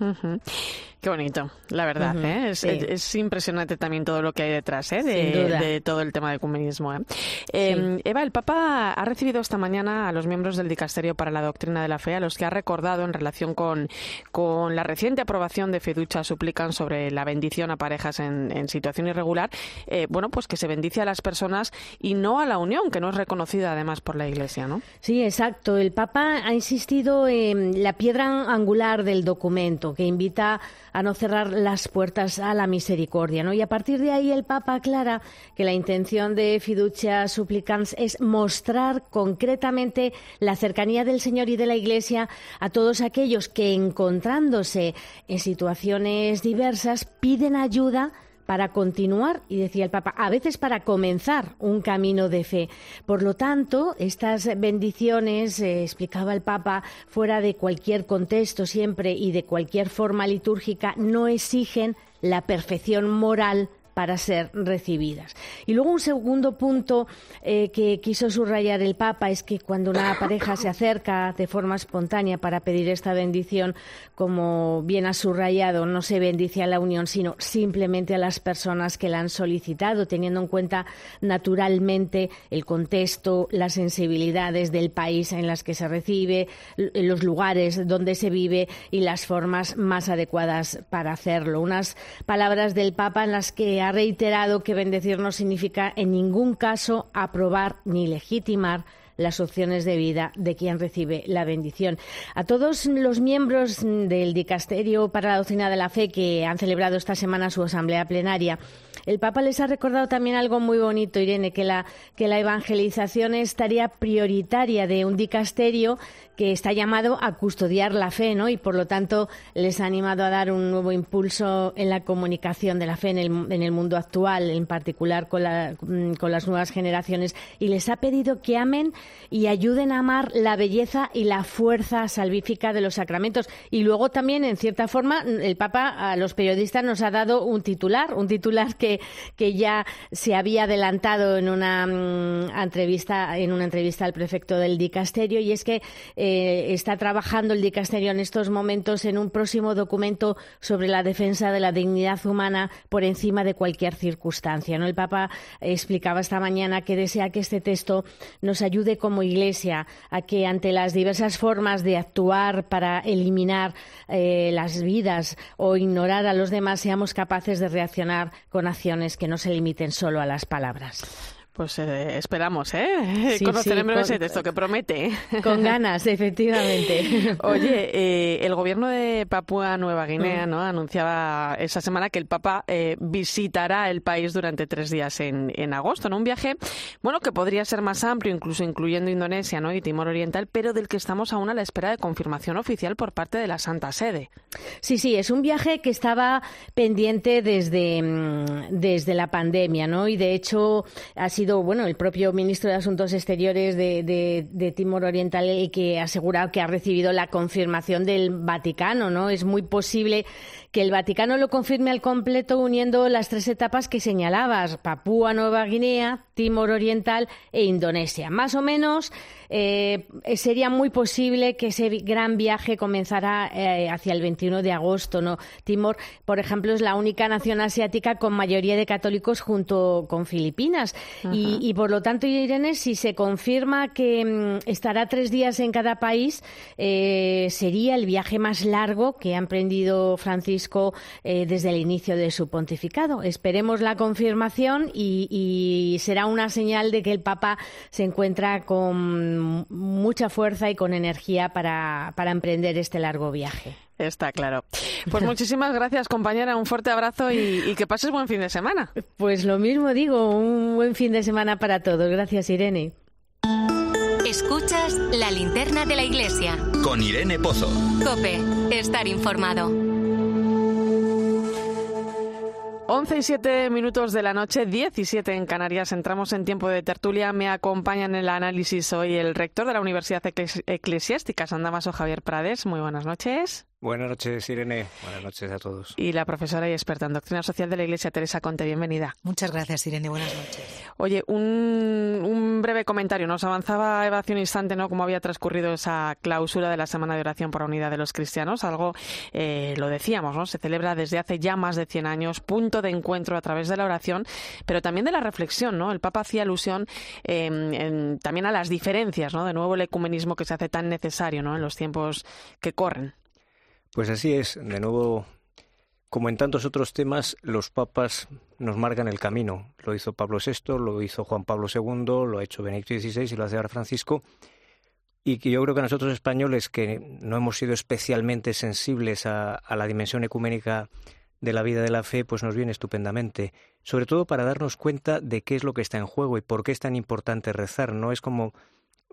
Qué bonito, la verdad. ¿eh? es, impresionante también todo lo que hay detrás ¿eh? de, todo el tema del comunismo. ¿eh? Em, Eva, el Papa ha recibido esta mañana a los miembros del Dicasterio para la Doctrina de la Fe, a los que ha recordado en relación con, con la reciente aprobación de Feducha suplican sobre la bendición a parejas en, situación irregular. Eh, bueno, pues que se bendice a las personas y no a la unión, que no es reconocida además por la Iglesia, ¿no? Sí, exacto. El Papa ha insistido en la piedra angular del documento, que invita a no cerrar las puertas a la misericordia. ¿no? Y a partir de ahí el Papa aclara que la intención de Fiducia Supplicans es mostrar concretamente la cercanía del Señor y de la Iglesia a todos aquellos que encontrándose en situaciones diversas piden ayuda para continuar, y decía el Papa, a veces para comenzar un camino de fe. Por lo tanto, estas bendiciones, eh, explicaba el Papa, fuera de cualquier contexto siempre y de cualquier forma litúrgica, no exigen la perfección moral para ser recibidas. Y luego un segundo punto eh, que quiso subrayar el Papa es que cuando una pareja se acerca de forma espontánea para pedir esta bendición, como bien ha subrayado, no se bendice a la unión, sino simplemente a las personas que la han solicitado, teniendo en cuenta naturalmente el contexto, las sensibilidades del país en las que se recibe, los lugares donde se vive y las formas más adecuadas para hacerlo. Unas palabras del Papa en las que ha reiterado que bendecir no significa en ningún caso aprobar ni legitimar las opciones de vida de quien recibe la bendición. A todos los miembros del Dicasterio para la Doctrina de la Fe que han celebrado esta semana su asamblea plenaria, el Papa les ha recordado también algo muy bonito, Irene, que la, que la evangelización es tarea prioritaria de un dicasterio que está llamado a custodiar la fe, ¿no? Y por lo tanto les ha animado a dar un nuevo impulso en la comunicación de la fe en el, en el mundo actual, en particular con, la, con las nuevas generaciones, y les ha pedido que amen y ayuden a amar la belleza y la fuerza salvífica de los sacramentos. Y luego también, en cierta forma, el Papa a los periodistas nos ha dado un titular, un titular que, que ya se había adelantado en una mm, entrevista, en una entrevista al prefecto del dicasterio, y es que eh, está trabajando el dicasterio en estos momentos en un próximo documento sobre la defensa de la dignidad humana por encima de cualquier circunstancia. ¿no? El Papa explicaba esta mañana que desea que este texto nos ayude como Iglesia a que ante las diversas formas de actuar para eliminar eh, las vidas o ignorar a los demás seamos capaces de reaccionar con que no se limiten solo a las palabras. Pues eh, esperamos, ¿eh? Conoceremos ese texto que promete. Con ganas, efectivamente. Oye, eh, el gobierno de Papúa Nueva Guinea mm. ¿no? anunciaba esa semana que el Papa eh, visitará el país durante tres días en, en agosto, ¿no? Un viaje, bueno, que podría ser más amplio, incluso incluyendo Indonesia ¿no? y Timor Oriental, pero del que estamos aún a la espera de confirmación oficial por parte de la Santa Sede. Sí, sí, es un viaje que estaba pendiente desde, mm, desde la pandemia, ¿no? Y de hecho ha sido bueno, el propio ministro de Asuntos Exteriores de, Timor Oriental el que ha asegurado que ha recibido la confirmación del Vaticano, ¿no? Es muy posible que el Vaticano lo confirme al completo uniendo las tres etapas que señalabas, Papúa Nueva Guinea, Timor Oriental e Indonesia. Más o menos eh, sería muy posible que ese gran viaje comenzara eh, hacia el 21 de agosto. ¿no? Timor, por ejemplo, es la única nación asiática con mayoría de católicos junto con Filipinas. y, por lo tanto, Irene, si se confirma que mm, estará tres días en cada país, eh, sería el viaje más largo que ha emprendido Francisco desde el inicio de su pontificado. Esperemos la confirmación y será una señal de que el Papa se encuentra con mucha fuerza y con energía para, emprender este largo viaje. Está claro. Pues muchísimas gracias, compañera. Un fuerte abrazo y, y, que pases buen fin de semana. Pues lo mismo digo, un buen fin de semana para todos. Gracias, Irene. Escuchas la linterna de la iglesia. Con Irene Pozo. Cope, estar informado. 11 y 7 minutos de la noche, 17 en Canarias. Entramos en tiempo de tertulia. Me acompaña en el análisis hoy el rector de la Universidad Eclesiástica, San Damaso, Javier Prades. Muy buenas noches. Buenas noches, Irene. Buenas noches a todos. Y la profesora y experta en doctrina social de la Iglesia, Teresa Conte. Bienvenida. Muchas gracias, Irene. Buenas noches. Oye, un, breve comentario. Nos avanzaba Eva hace un instante, ¿no? Cómo había transcurrido esa clausura de la Semana de Oración por la Unidad de los Cristianos. Algo, eh, lo decíamos, ¿no? Se celebra desde hace ya más de 100 años, punto de encuentro a través de la oración, pero también de la reflexión, ¿no? El Papa hacía alusión em, también a las diferencias, ¿no? De nuevo el ecumenismo que se hace tan necesario, ¿no? En los tiempos que corren. Pues así es, de nuevo, como en tantos otros temas, los papas nos marcan el camino. Lo hizo Pablo VI, lo hizo Juan Pablo II, lo ha hecho Benedicto XVI y lo hace ahora Francisco. Y que yo creo que nosotros españoles, que no hemos sido especialmente sensibles a, la dimensión ecuménica de la vida de la fe, pues nos viene estupendamente. Sobre todo para darnos cuenta de qué es lo que está en juego y por qué es tan importante rezar. No es como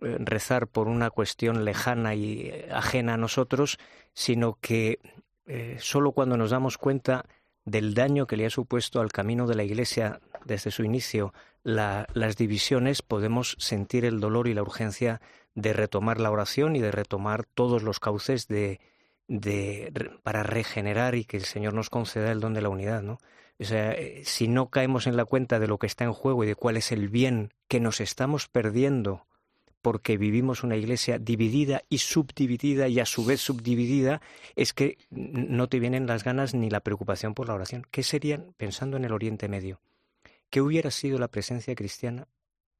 rezar por una cuestión lejana y eh, ajena a nosotros, sino que eh, solo cuando nos damos cuenta del daño que le ha supuesto al camino de la Iglesia desde su inicio las divisiones, podemos sentir el dolor y la urgencia de retomar la oración y de retomar todos los cauces de, de, para regenerar y que el Señor nos conceda el don de la unidad. ¿no? O sea, eh, si no caemos en la cuenta de lo que está en juego y de cuál es el bien que nos estamos perdiendo porque vivimos una iglesia dividida y subdividida y a su vez subdividida, es que no te vienen las ganas ni la preocupación por la oración. ¿Qué serían, pensando en el Oriente Medio? ¿Qué hubiera sido la presencia cristiana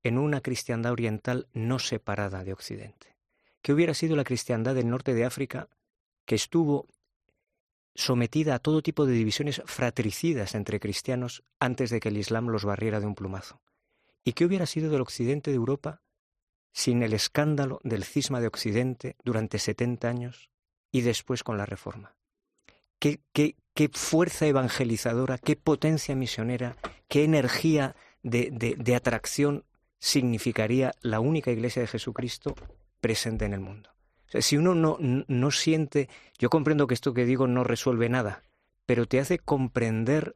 en una cristiandad oriental no separada de Occidente? ¿Qué hubiera sido la cristiandad del norte de África que estuvo sometida a todo tipo de divisiones fratricidas entre cristianos antes de que el Islam los barriera de un plumazo? ¿Y qué hubiera sido del occidente de Europa sin el escándalo del cisma de Occidente durante 70 años y después con la Reforma. ¿Qué, fuerza evangelizadora, qué potencia misionera, qué energía de, atracción significaría la única iglesia de Jesucristo presente en el mundo. Si uno no, no siente, yo comprendo que esto que digo no resuelve nada, pero te hace comprender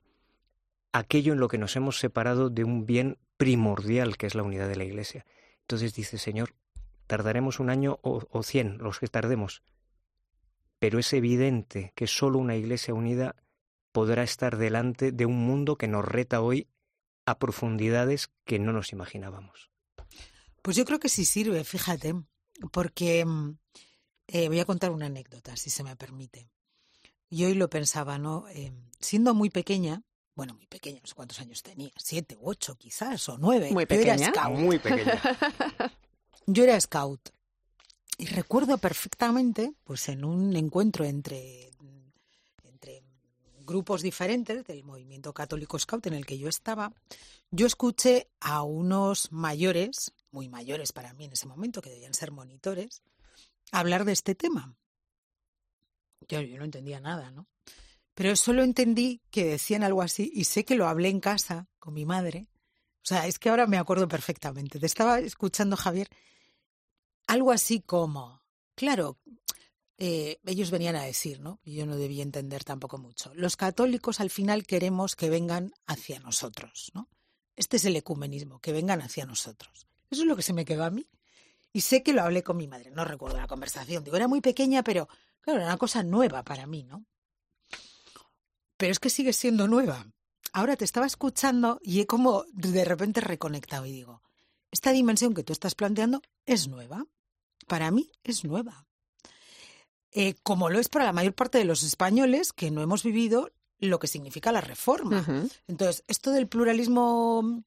aquello en lo que nos hemos separado de un bien primordial que es la unidad de la iglesia. Entonces dice, Señor, tardaremos un año o, cien, los que tardemos, pero es evidente que solo una iglesia unida podrá estar delante de un mundo que nos reta hoy a profundidades que no nos imaginábamos. Pues yo creo que sí sirve, fíjate, porque mm, eh, voy a contar una anécdota, si se me permite. Yo hoy lo pensaba, ¿no? Eh, siendo muy pequeña, bueno, muy pequeña, no sé cuántos años tenía, siete u ocho quizás, o nueve. Muy pequeña. Yo era scout. Muy pequeña. Yo era scout. Y recuerdo perfectamente, pues en un encuentro entre, entre grupos diferentes del movimiento católico scout en el que yo estaba, yo escuché a unos mayores, muy mayores para mí en ese momento, que debían ser monitores, hablar de este tema. Yo, yo no entendía nada, ¿no? Pero solo entendí que decían algo así y sé que lo hablé en casa con mi madre. O sea, es que ahora me acuerdo perfectamente. Te estaba escuchando, Javier, algo así como, claro, eh, ellos venían a decir, ¿no? Y yo no debía entender tampoco mucho. Los católicos al final queremos que vengan hacia nosotros, ¿no? Este es el ecumenismo, que vengan hacia nosotros. Eso es lo que se me quedó a mí. Y sé que lo hablé con mi madre, no recuerdo la conversación. Digo, era muy pequeña, pero claro, era una cosa nueva para mí, ¿no? Pero es que sigue siendo nueva. Ahora te estaba escuchando y he como de repente reconectado y digo, esta dimensión que tú estás planteando es nueva. Para mí es nueva. Eh, como lo es para la mayor parte de los españoles que no hemos vivido lo que significa la reforma. Entonces, esto del pluralismo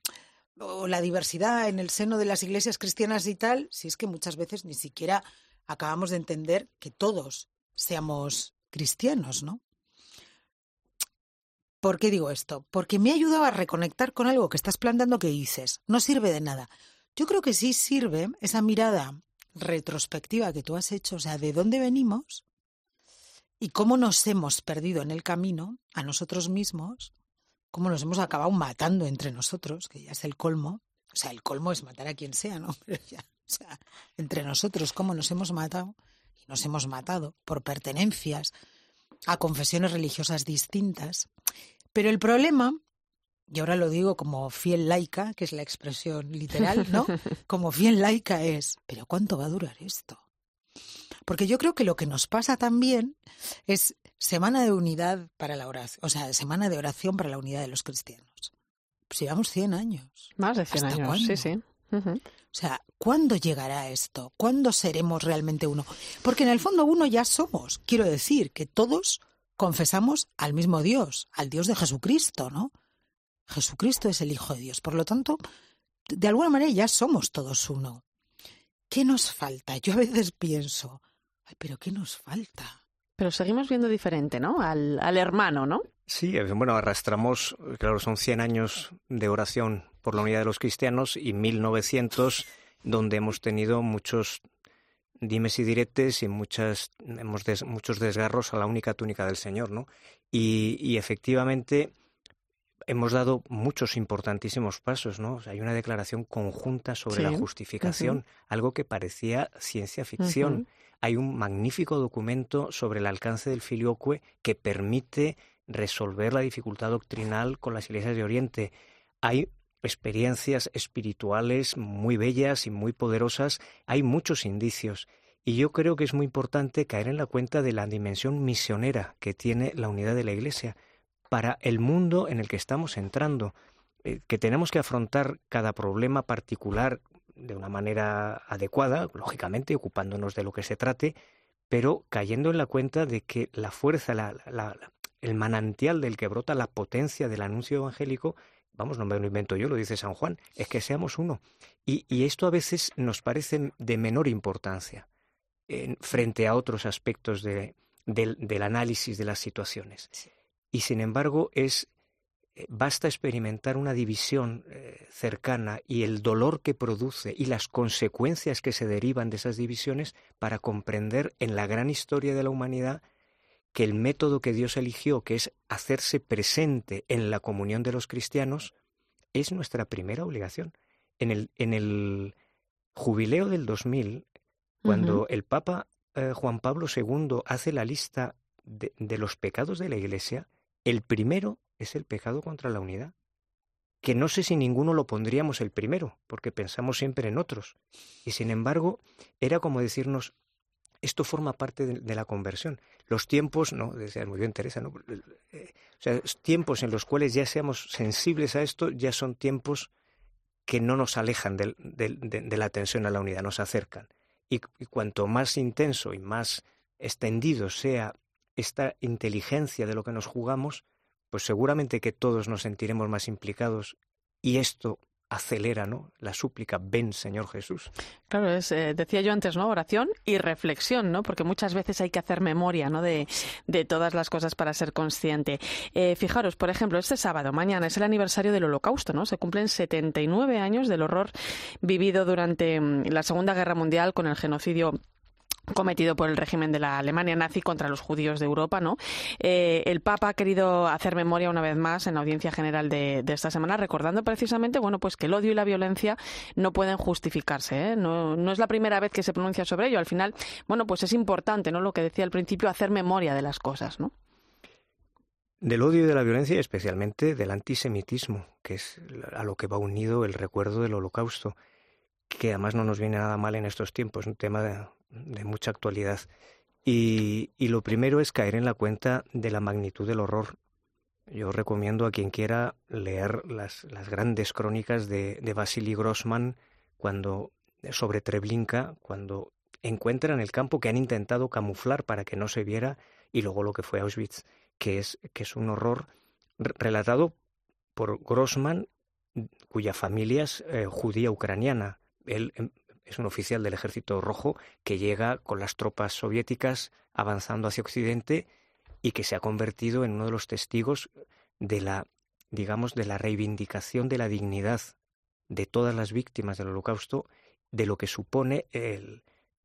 o la diversidad en el seno de las iglesias cristianas y tal, si es que muchas veces ni siquiera acabamos de entender que todos seamos cristianos, ¿no? ¿Por qué digo esto? Porque me ha ayudado a reconectar con algo que estás planteando que dices, no sirve de nada. Yo creo que sí sirve esa mirada retrospectiva que tú has hecho, o sea, de dónde venimos y cómo nos hemos perdido en el camino a nosotros mismos, cómo nos hemos acabado matando entre nosotros, que ya es el colmo. O sea, el colmo es matar a quien sea, ¿no? Pero ya, o sea, entre nosotros, cómo nos hemos matado y nos hemos matado por pertenencias, a confesiones religiosas distintas. Pero el problema, y ahora lo digo como fiel laica, que es la expresión literal, ¿no? Como fiel laica es, pero ¿cuánto va a durar esto? Porque yo creo que lo que nos pasa también es semana de unidad para la oración, o sea, semana de oración para la unidad de los cristianos. Pues llevamos 100 años. Más de 100 años, sí, sí. O sea, ¿cuándo llegará esto? ¿Cuándo seremos realmente uno? Porque en el fondo uno ya somos. Quiero decir que todos confesamos al mismo Dios, al Dios de Jesucristo, ¿no? Jesucristo es el Hijo de Dios. Por lo tanto, de alguna manera ya somos todos uno. ¿Qué nos falta? Yo a veces pienso, Ay, pero ¿qué nos falta? Pero seguimos viendo diferente, ¿no? Al, al hermano, ¿no? Sí, bueno, arrastramos, claro, son 100 años de oración por la unidad de los cristianos y 1900 donde hemos tenido muchos dimes y diretes y muchas, hemos muchos desgarros a la única túnica del Señor, ¿no? Y, y efectivamente hemos dado muchos importantísimos pasos, ¿no? hay una declaración conjunta sobre la justificación, algo que parecía ciencia ficción. Hay un magnífico documento sobre el alcance del filioque que permite resolver la dificultad doctrinal con las iglesias de Oriente. Hay experiencias espirituales muy bellas y muy poderosas, hay muchos indicios. Y yo creo que es muy importante caer en la cuenta de la dimensión misionera que tiene la unidad de la Iglesia, para el mundo en el que estamos entrando, eh, que tenemos que afrontar cada problema particular de una manera adecuada, lógicamente ocupándonos de lo que se trate, pero cayendo en la cuenta de que la fuerza, el manantial del que brota la potencia del anuncio evangélico, vamos, no me lo invento yo, lo dice San Juan, es que seamos uno. Y, esto a veces nos parece de menor importancia frente a otros aspectos del, análisis de las situaciones. Y sin embargo, es eh, basta experimentar una división eh, cercana y el dolor que produce y las consecuencias que se derivan de esas divisiones para comprender en la gran historia de la humanidad que el método que Dios eligió, que es hacerse presente en la comunión de los cristianos, es nuestra primera obligación. En el, en el jubileo del 2000, cuando el Papa eh, Juan Pablo II hace la lista de los pecados de la Iglesia, el primero es el pecado contra la unidad, que no sé si ninguno lo pondríamos el primero, porque pensamos siempre en otros. Y sin embargo, era como decirnos, esto forma parte de, la conversión. Los tiempos, no, decía muy bien Teresa. Eh, o sea, tiempos en los cuales ya seamos sensibles a esto, ya son tiempos que no nos alejan de, la atención a la unidad, nos acercan. y, cuanto más intenso y más extendido sea esta inteligencia de lo que nos jugamos, pues seguramente que todos nos sentiremos más implicados y esto acelera, ¿no? La súplica, ven Señor Jesús. Claro, es, eh, decía yo antes, ¿no? Oración y reflexión, ¿no? Porque muchas veces hay que hacer memoria, ¿no? De, de todas las cosas para ser consciente. Eh, fijaros, por ejemplo, este sábado, mañana, es el aniversario del Holocausto, ¿no? Se cumplen 79 años del horror vivido durante mm, la Segunda Guerra Mundial con el genocidio cometido por el régimen de la Alemania nazi contra los judíos de Europa, ¿no? Eh, el Papa ha querido hacer memoria una vez más en la audiencia general de, esta semana, recordando precisamente, bueno, pues que el odio y la violencia no pueden justificarse, ¿eh? no, no, es la primera vez que se pronuncia sobre ello. Al final, bueno, pues es importante, ¿no? Lo que decía al principio, hacer memoria de las cosas, ¿no? Del odio y de la violencia y especialmente del antisemitismo, que es a lo que va unido el recuerdo del holocausto, que además no nos viene nada mal en estos tiempos, un tema de, de mucha actualidad. Y, lo primero es caer en la cuenta de la magnitud del horror. Yo recomiendo a quien quiera leer las, las grandes crónicas de, de Vasily Grossman cuando, sobre Treblinka, cuando encuentran el campo que han intentado camuflar para que no se viera y luego lo que fue Auschwitz, que es, que es un horror relatado por Grossman, cuya familia es eh, judía ucraniana. Él em, es un oficial del Ejército Rojo que llega con las tropas soviéticas avanzando hacia Occidente y que se ha convertido en uno de los testigos de la, digamos, de la reivindicación de la dignidad de todas las víctimas del Holocausto, de lo que supone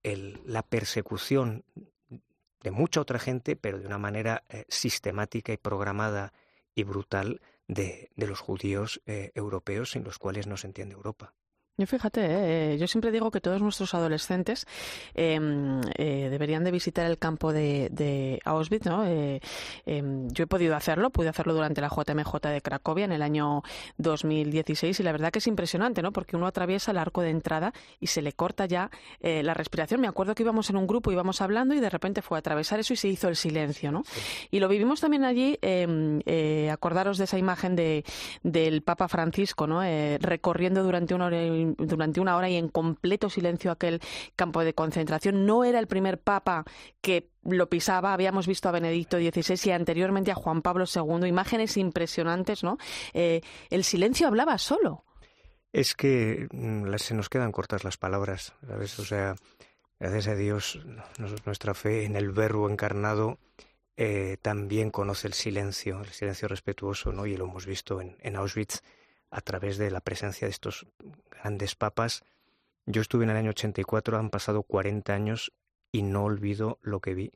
la persecución de mucha otra gente, pero de una manera eh, sistemática y programada y brutal de, de los judíos eh, europeos sin los cuales no se entiende Europa. Yo fíjate, eh, yo siempre digo que todos nuestros adolescentes em, eh, deberían de visitar el campo de, Auschwitz, ¿no? Eh, em, yo he podido hacerlo, pude hacerlo durante la JMJ de Cracovia en el año 2016 y la verdad que es impresionante, ¿no? Porque uno atraviesa el arco de entrada y se le corta ya la respiración. Me acuerdo que íbamos en un grupo, íbamos hablando y de repente fue a atravesar eso y se hizo el silencio, ¿no? Y lo vivimos también allí, em, acordaros de esa imagen de, del Papa Francisco, ¿no? recorriendo durante una hora y durante una hora y en completo silencio aquel campo de concentración. No era el primer papa que lo pisaba, habíamos visto a Benedicto XVI y anteriormente a Juan Pablo II, imágenes impresionantes, ¿no? Eh, el silencio hablaba solo. Es que mm, se nos quedan cortas las palabras. O sea, gracias a Dios, nuestra fe en el verbo encarnado eh, también conoce el silencio, el silencio respetuoso, ¿no? Y lo hemos visto en Auschwitz a través de la presencia de estos grandes papas. Yo estuve en el año 84, han pasado 40 años y no olvido lo que vi.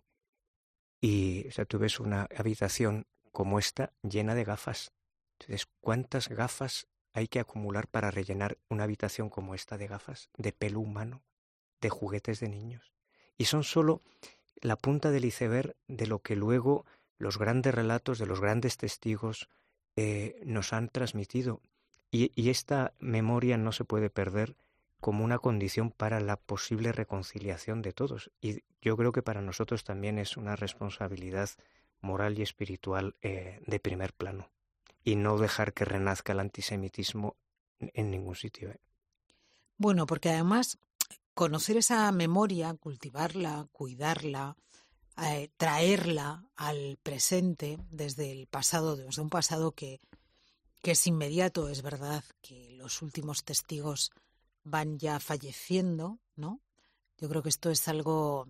Y o sea, tú ves una habitación como esta llena de gafas. Entonces, ¿cuántas gafas hay que acumular para rellenar una habitación como esta de gafas, de pelo humano, de juguetes de niños? Y son solo la punta del iceberg de lo que luego los grandes relatos de los grandes testigos eh, nos han transmitido. Y, esta memoria no se puede perder como una condición para la posible reconciliación de todos. Y yo creo que para nosotros también es una responsabilidad moral y espiritual eh, de primer plano y no dejar que renazca el antisemitismo en ningún sitio. ¿eh? Bueno, porque además conocer esa memoria, cultivarla, cuidarla, eh, traerla al presente desde el pasado, desde un pasado que, que es inmediato, es verdad que los últimos testigos van ya falleciendo, ¿no? Yo creo que esto es algo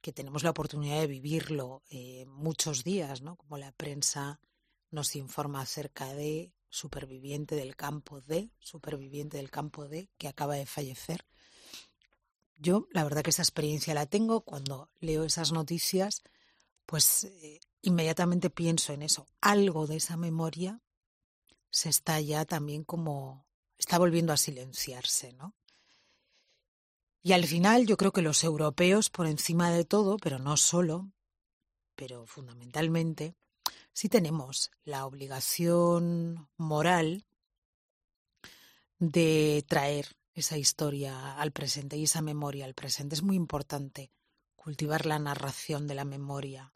que tenemos la oportunidad de vivirlo eh, muchos días, ¿no? Como la prensa nos informa acerca de superviviente del campo D, superviviente del campo D que acaba de fallecer. Yo, la verdad que esa experiencia la tengo cuando leo esas noticias, pues eh, inmediatamente pienso en eso. Algo de esa memoria se está ya también como está volviendo a silenciarse, ¿no? Y al final yo creo que los europeos, por encima de todo, pero no solo, pero fundamentalmente, sí tenemos la obligación moral de traer esa historia al presente y esa memoria al presente. Es muy importante cultivar la narración de la memoria.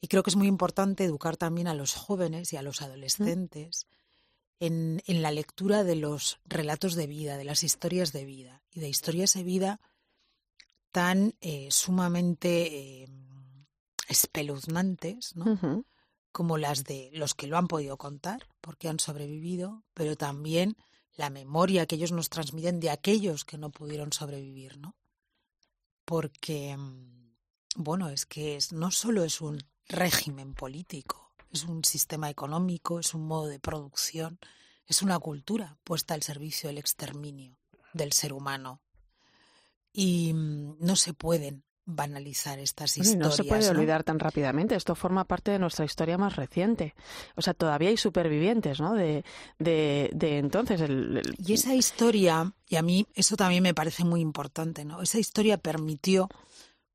Y creo que es muy importante educar también a los jóvenes y a los adolescentes en, en, la lectura de los relatos de vida, de las historias de vida y de historias de vida tan eh, sumamente eh, espeluznantes, ¿no? como las de los que lo han podido contar, porque han sobrevivido, pero también la memoria que ellos nos transmiten de aquellos que no pudieron sobrevivir, ¿no? Porque, mm, bueno, es que es, no solo es un régimen político, es un sistema económico, es un modo de producción, es una cultura puesta al servicio del exterminio del ser humano. Y mm, no se pueden banalizar estas historias. no se puede olvidar tan rápidamente. Esto forma parte de nuestra historia más reciente. O sea, todavía hay supervivientes, ¿no? De, de, de entonces. Y esa historia, y a mí eso también me parece muy importante, ¿no? Esa historia permitió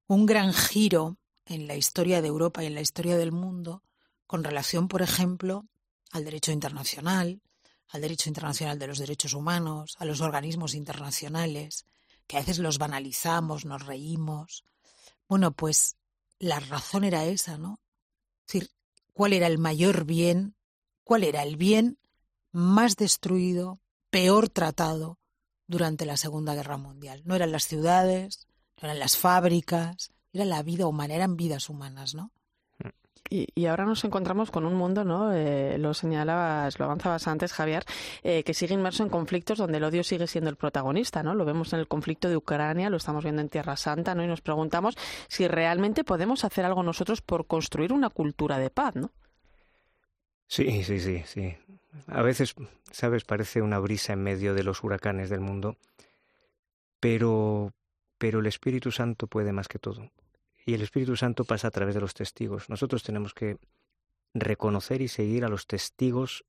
un gran giro en la historia de Europa y en la historia del mundo con relación, por ejemplo, al derecho internacional, al derecho internacional de los derechos humanos, a los organismos internacionales, que a veces los banalizamos, nos reímos, bueno, pues la razón era esa, ¿no? Es decir, ¿cuál era el mayor bien? ¿Cuál era el bien más destruido, peor tratado durante la Segunda Guerra Mundial? No eran las ciudades, no eran las fábricas, era la vida humana, eran vidas humanas, ¿no? Y, ahora nos encontramos con un mundo, ¿no? Eh, lo señalabas, lo avanzabas antes, Javier, eh, que sigue inmerso en conflictos donde el odio sigue siendo el protagonista, ¿no? Lo vemos en el conflicto de Ucrania, lo estamos viendo en Tierra Santa, ¿no? Y nos preguntamos si realmente podemos hacer algo nosotros por construir una cultura de paz, ¿no? Sí, sí, sí, sí. A veces, sabes, parece una brisa en medio de los huracanes del mundo, pero, pero el Espíritu Santo puede más que todo y el Espíritu Santo pasa a través de los testigos. Nosotros tenemos que reconocer y seguir a los testigos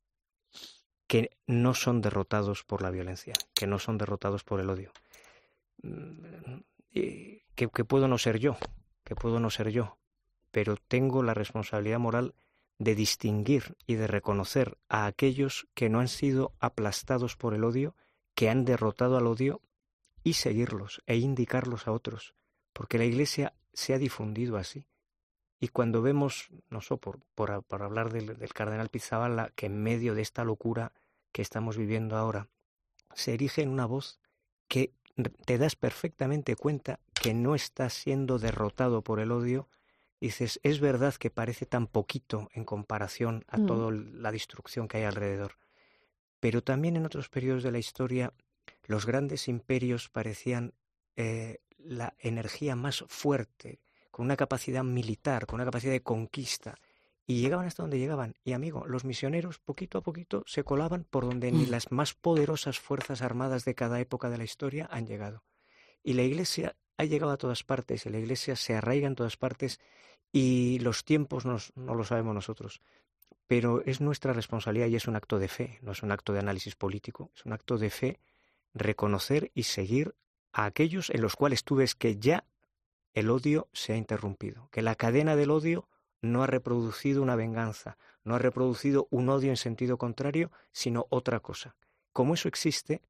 que no son derrotados por la violencia, que no son derrotados por el odio. Mm, que, puedo no ser yo, que puedo no ser yo, pero tengo la responsabilidad moral de distinguir y de reconocer a aquellos que no han sido aplastados por el odio, que han derrotado al odio, y seguirlos e indicarlos a otros, porque la Iglesia se ha difundido así. Y cuando vemos, no sé, por, por, hablar del, del, cardenal Pizzaballa, que en medio de esta locura que estamos viviendo ahora, se erige en una voz que te das perfectamente cuenta que no estás siendo derrotado por el odio, dices, es verdad que parece tan poquito en comparación a mm. toda la destrucción que hay alrededor. Pero también en otros periodos de la historia, los grandes imperios parecían eh, la energía más fuerte, con una capacidad militar, con una capacidad de conquista. Y llegaban hasta donde llegaban. Y amigo, los misioneros poquito a poquito se colaban por donde ni mm. las más poderosas fuerzas armadas de cada época de la historia han llegado. Y la Iglesia ha llegado a todas partes, y la Iglesia se arraiga en todas partes y los tiempos no lo sabemos nosotros. Pero es nuestra responsabilidad y es un acto de fe, no es un acto de análisis político, es un acto de fe reconocer y seguir a aquellos en los cuales tú ves que ya el odio se ha interrumpido, que la cadena del odio no ha reproducido una venganza, no ha reproducido un odio en sentido contrario, sino otra cosa. Como eso existe,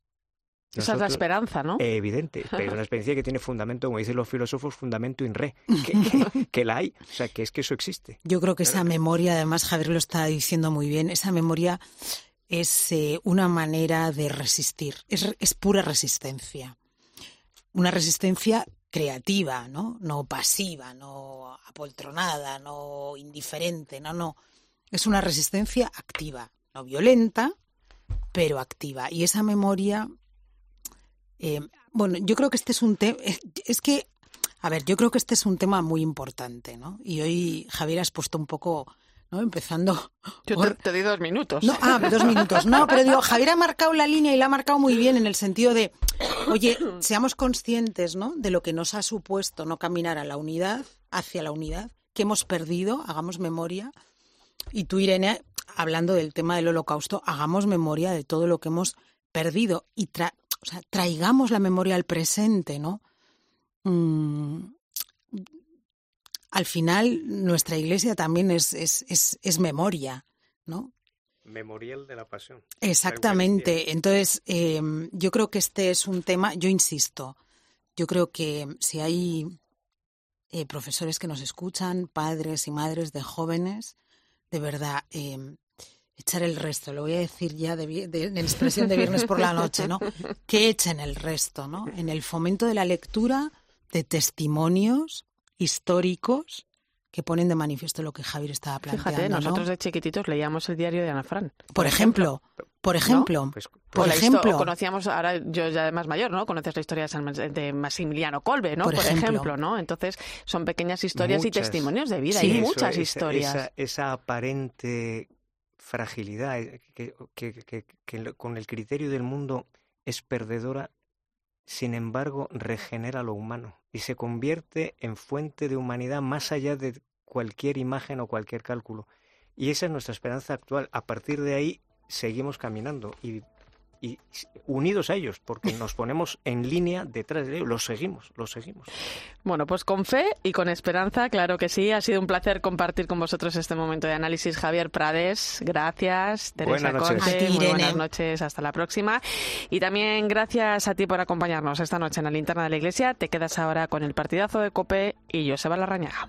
Esa es la esperanza, ¿no? Evidente, pero una experiencia que tiene fundamento, como dicen los filósofos, fundamento in re, que, que- que la hay, o sea, que es que eso existe. Yo creo que esa memoria, además Javier lo está diciendo muy bien, esa memoria es eh, una manera de resistir, es, es pura resistencia. Una resistencia creativa, ¿no? No pasiva, no apoltronada, no indiferente, no, no. Es una resistencia activa, no violenta, pero activa. Y esa memoria, eh, bueno, yo creo que este es un tema, es que, a ver, yo creo que este es un tema muy importante, ¿no? Y hoy, Javier, has puesto un poco, ¿no? Empezando Yo por- te, te di dos minutos. no, ah, dos minutos. No, pero digo, Javier ha marcado la línea y la ha marcado muy bien en el sentido de, oye, seamos conscientes, ¿no? De lo que nos ha supuesto no caminar a la unidad, hacia la unidad, que hemos perdido, hagamos memoria. Y tú, Irene, hablando del tema del holocausto, hagamos memoria de todo lo que hemos perdido y tra- o sea, traigamos la memoria al presente, ¿no? Mm, al final, nuestra iglesia también es, es, es, es memoria, ¿no? Memorial de la pasión. Exactamente. Entonces, eh, yo creo que este es un tema, yo insisto, yo creo que si hay eh, profesores que nos escuchan, padres y madres de jóvenes, de verdad, eh, echar el resto, lo voy a decir ya de, de- en expresión de viernes por la noche, ¿no? Que echen el resto, ¿no? En el fomento de la lectura de testimonios históricos que ponen de manifiesto lo que Javier estaba planteando, Fíjate, ¿no? nosotros de chiquititos leíamos el diario de Ana Fran. Por ejemplo, por ejemplo, Pues, por o la histo- ejemplo, o conocíamos, ahora yo ya de más mayor, ¿no? Conoces la historia de, San, de Maximiliano Colbe, ¿no? Por Por, ejemplo. ejemplo. ¿no? Entonces, son pequeñas historias y Muchas. testimonios de vida. Sí, y muchas historias. Esa, esa aparente fragilidad eh, que, que- que- que con el criterio del mundo es perdedora, sin embargo, regenera lo humano y se convierte en fuente de humanidad más allá de cualquier imagen o cualquier cálculo. Y esa es nuestra esperanza actual. A partir de ahí seguimos caminando y, y unidos a ellos, porque nos ponemos en línea detrás de ellos, los seguimos, los seguimos. Bueno, pues con fe y con esperanza, claro que sí. Ha sido un placer compartir con vosotros este momento de análisis. Javier Prades, gracias. Teresa Buenas noches. Conte, A ti, muy Irene. buenas noches. Hasta la próxima. Y también gracias a ti por acompañarnos esta noche en la linterna de la iglesia. Te quedas ahora con el partidazo de Cope y Joseba Larrañaga.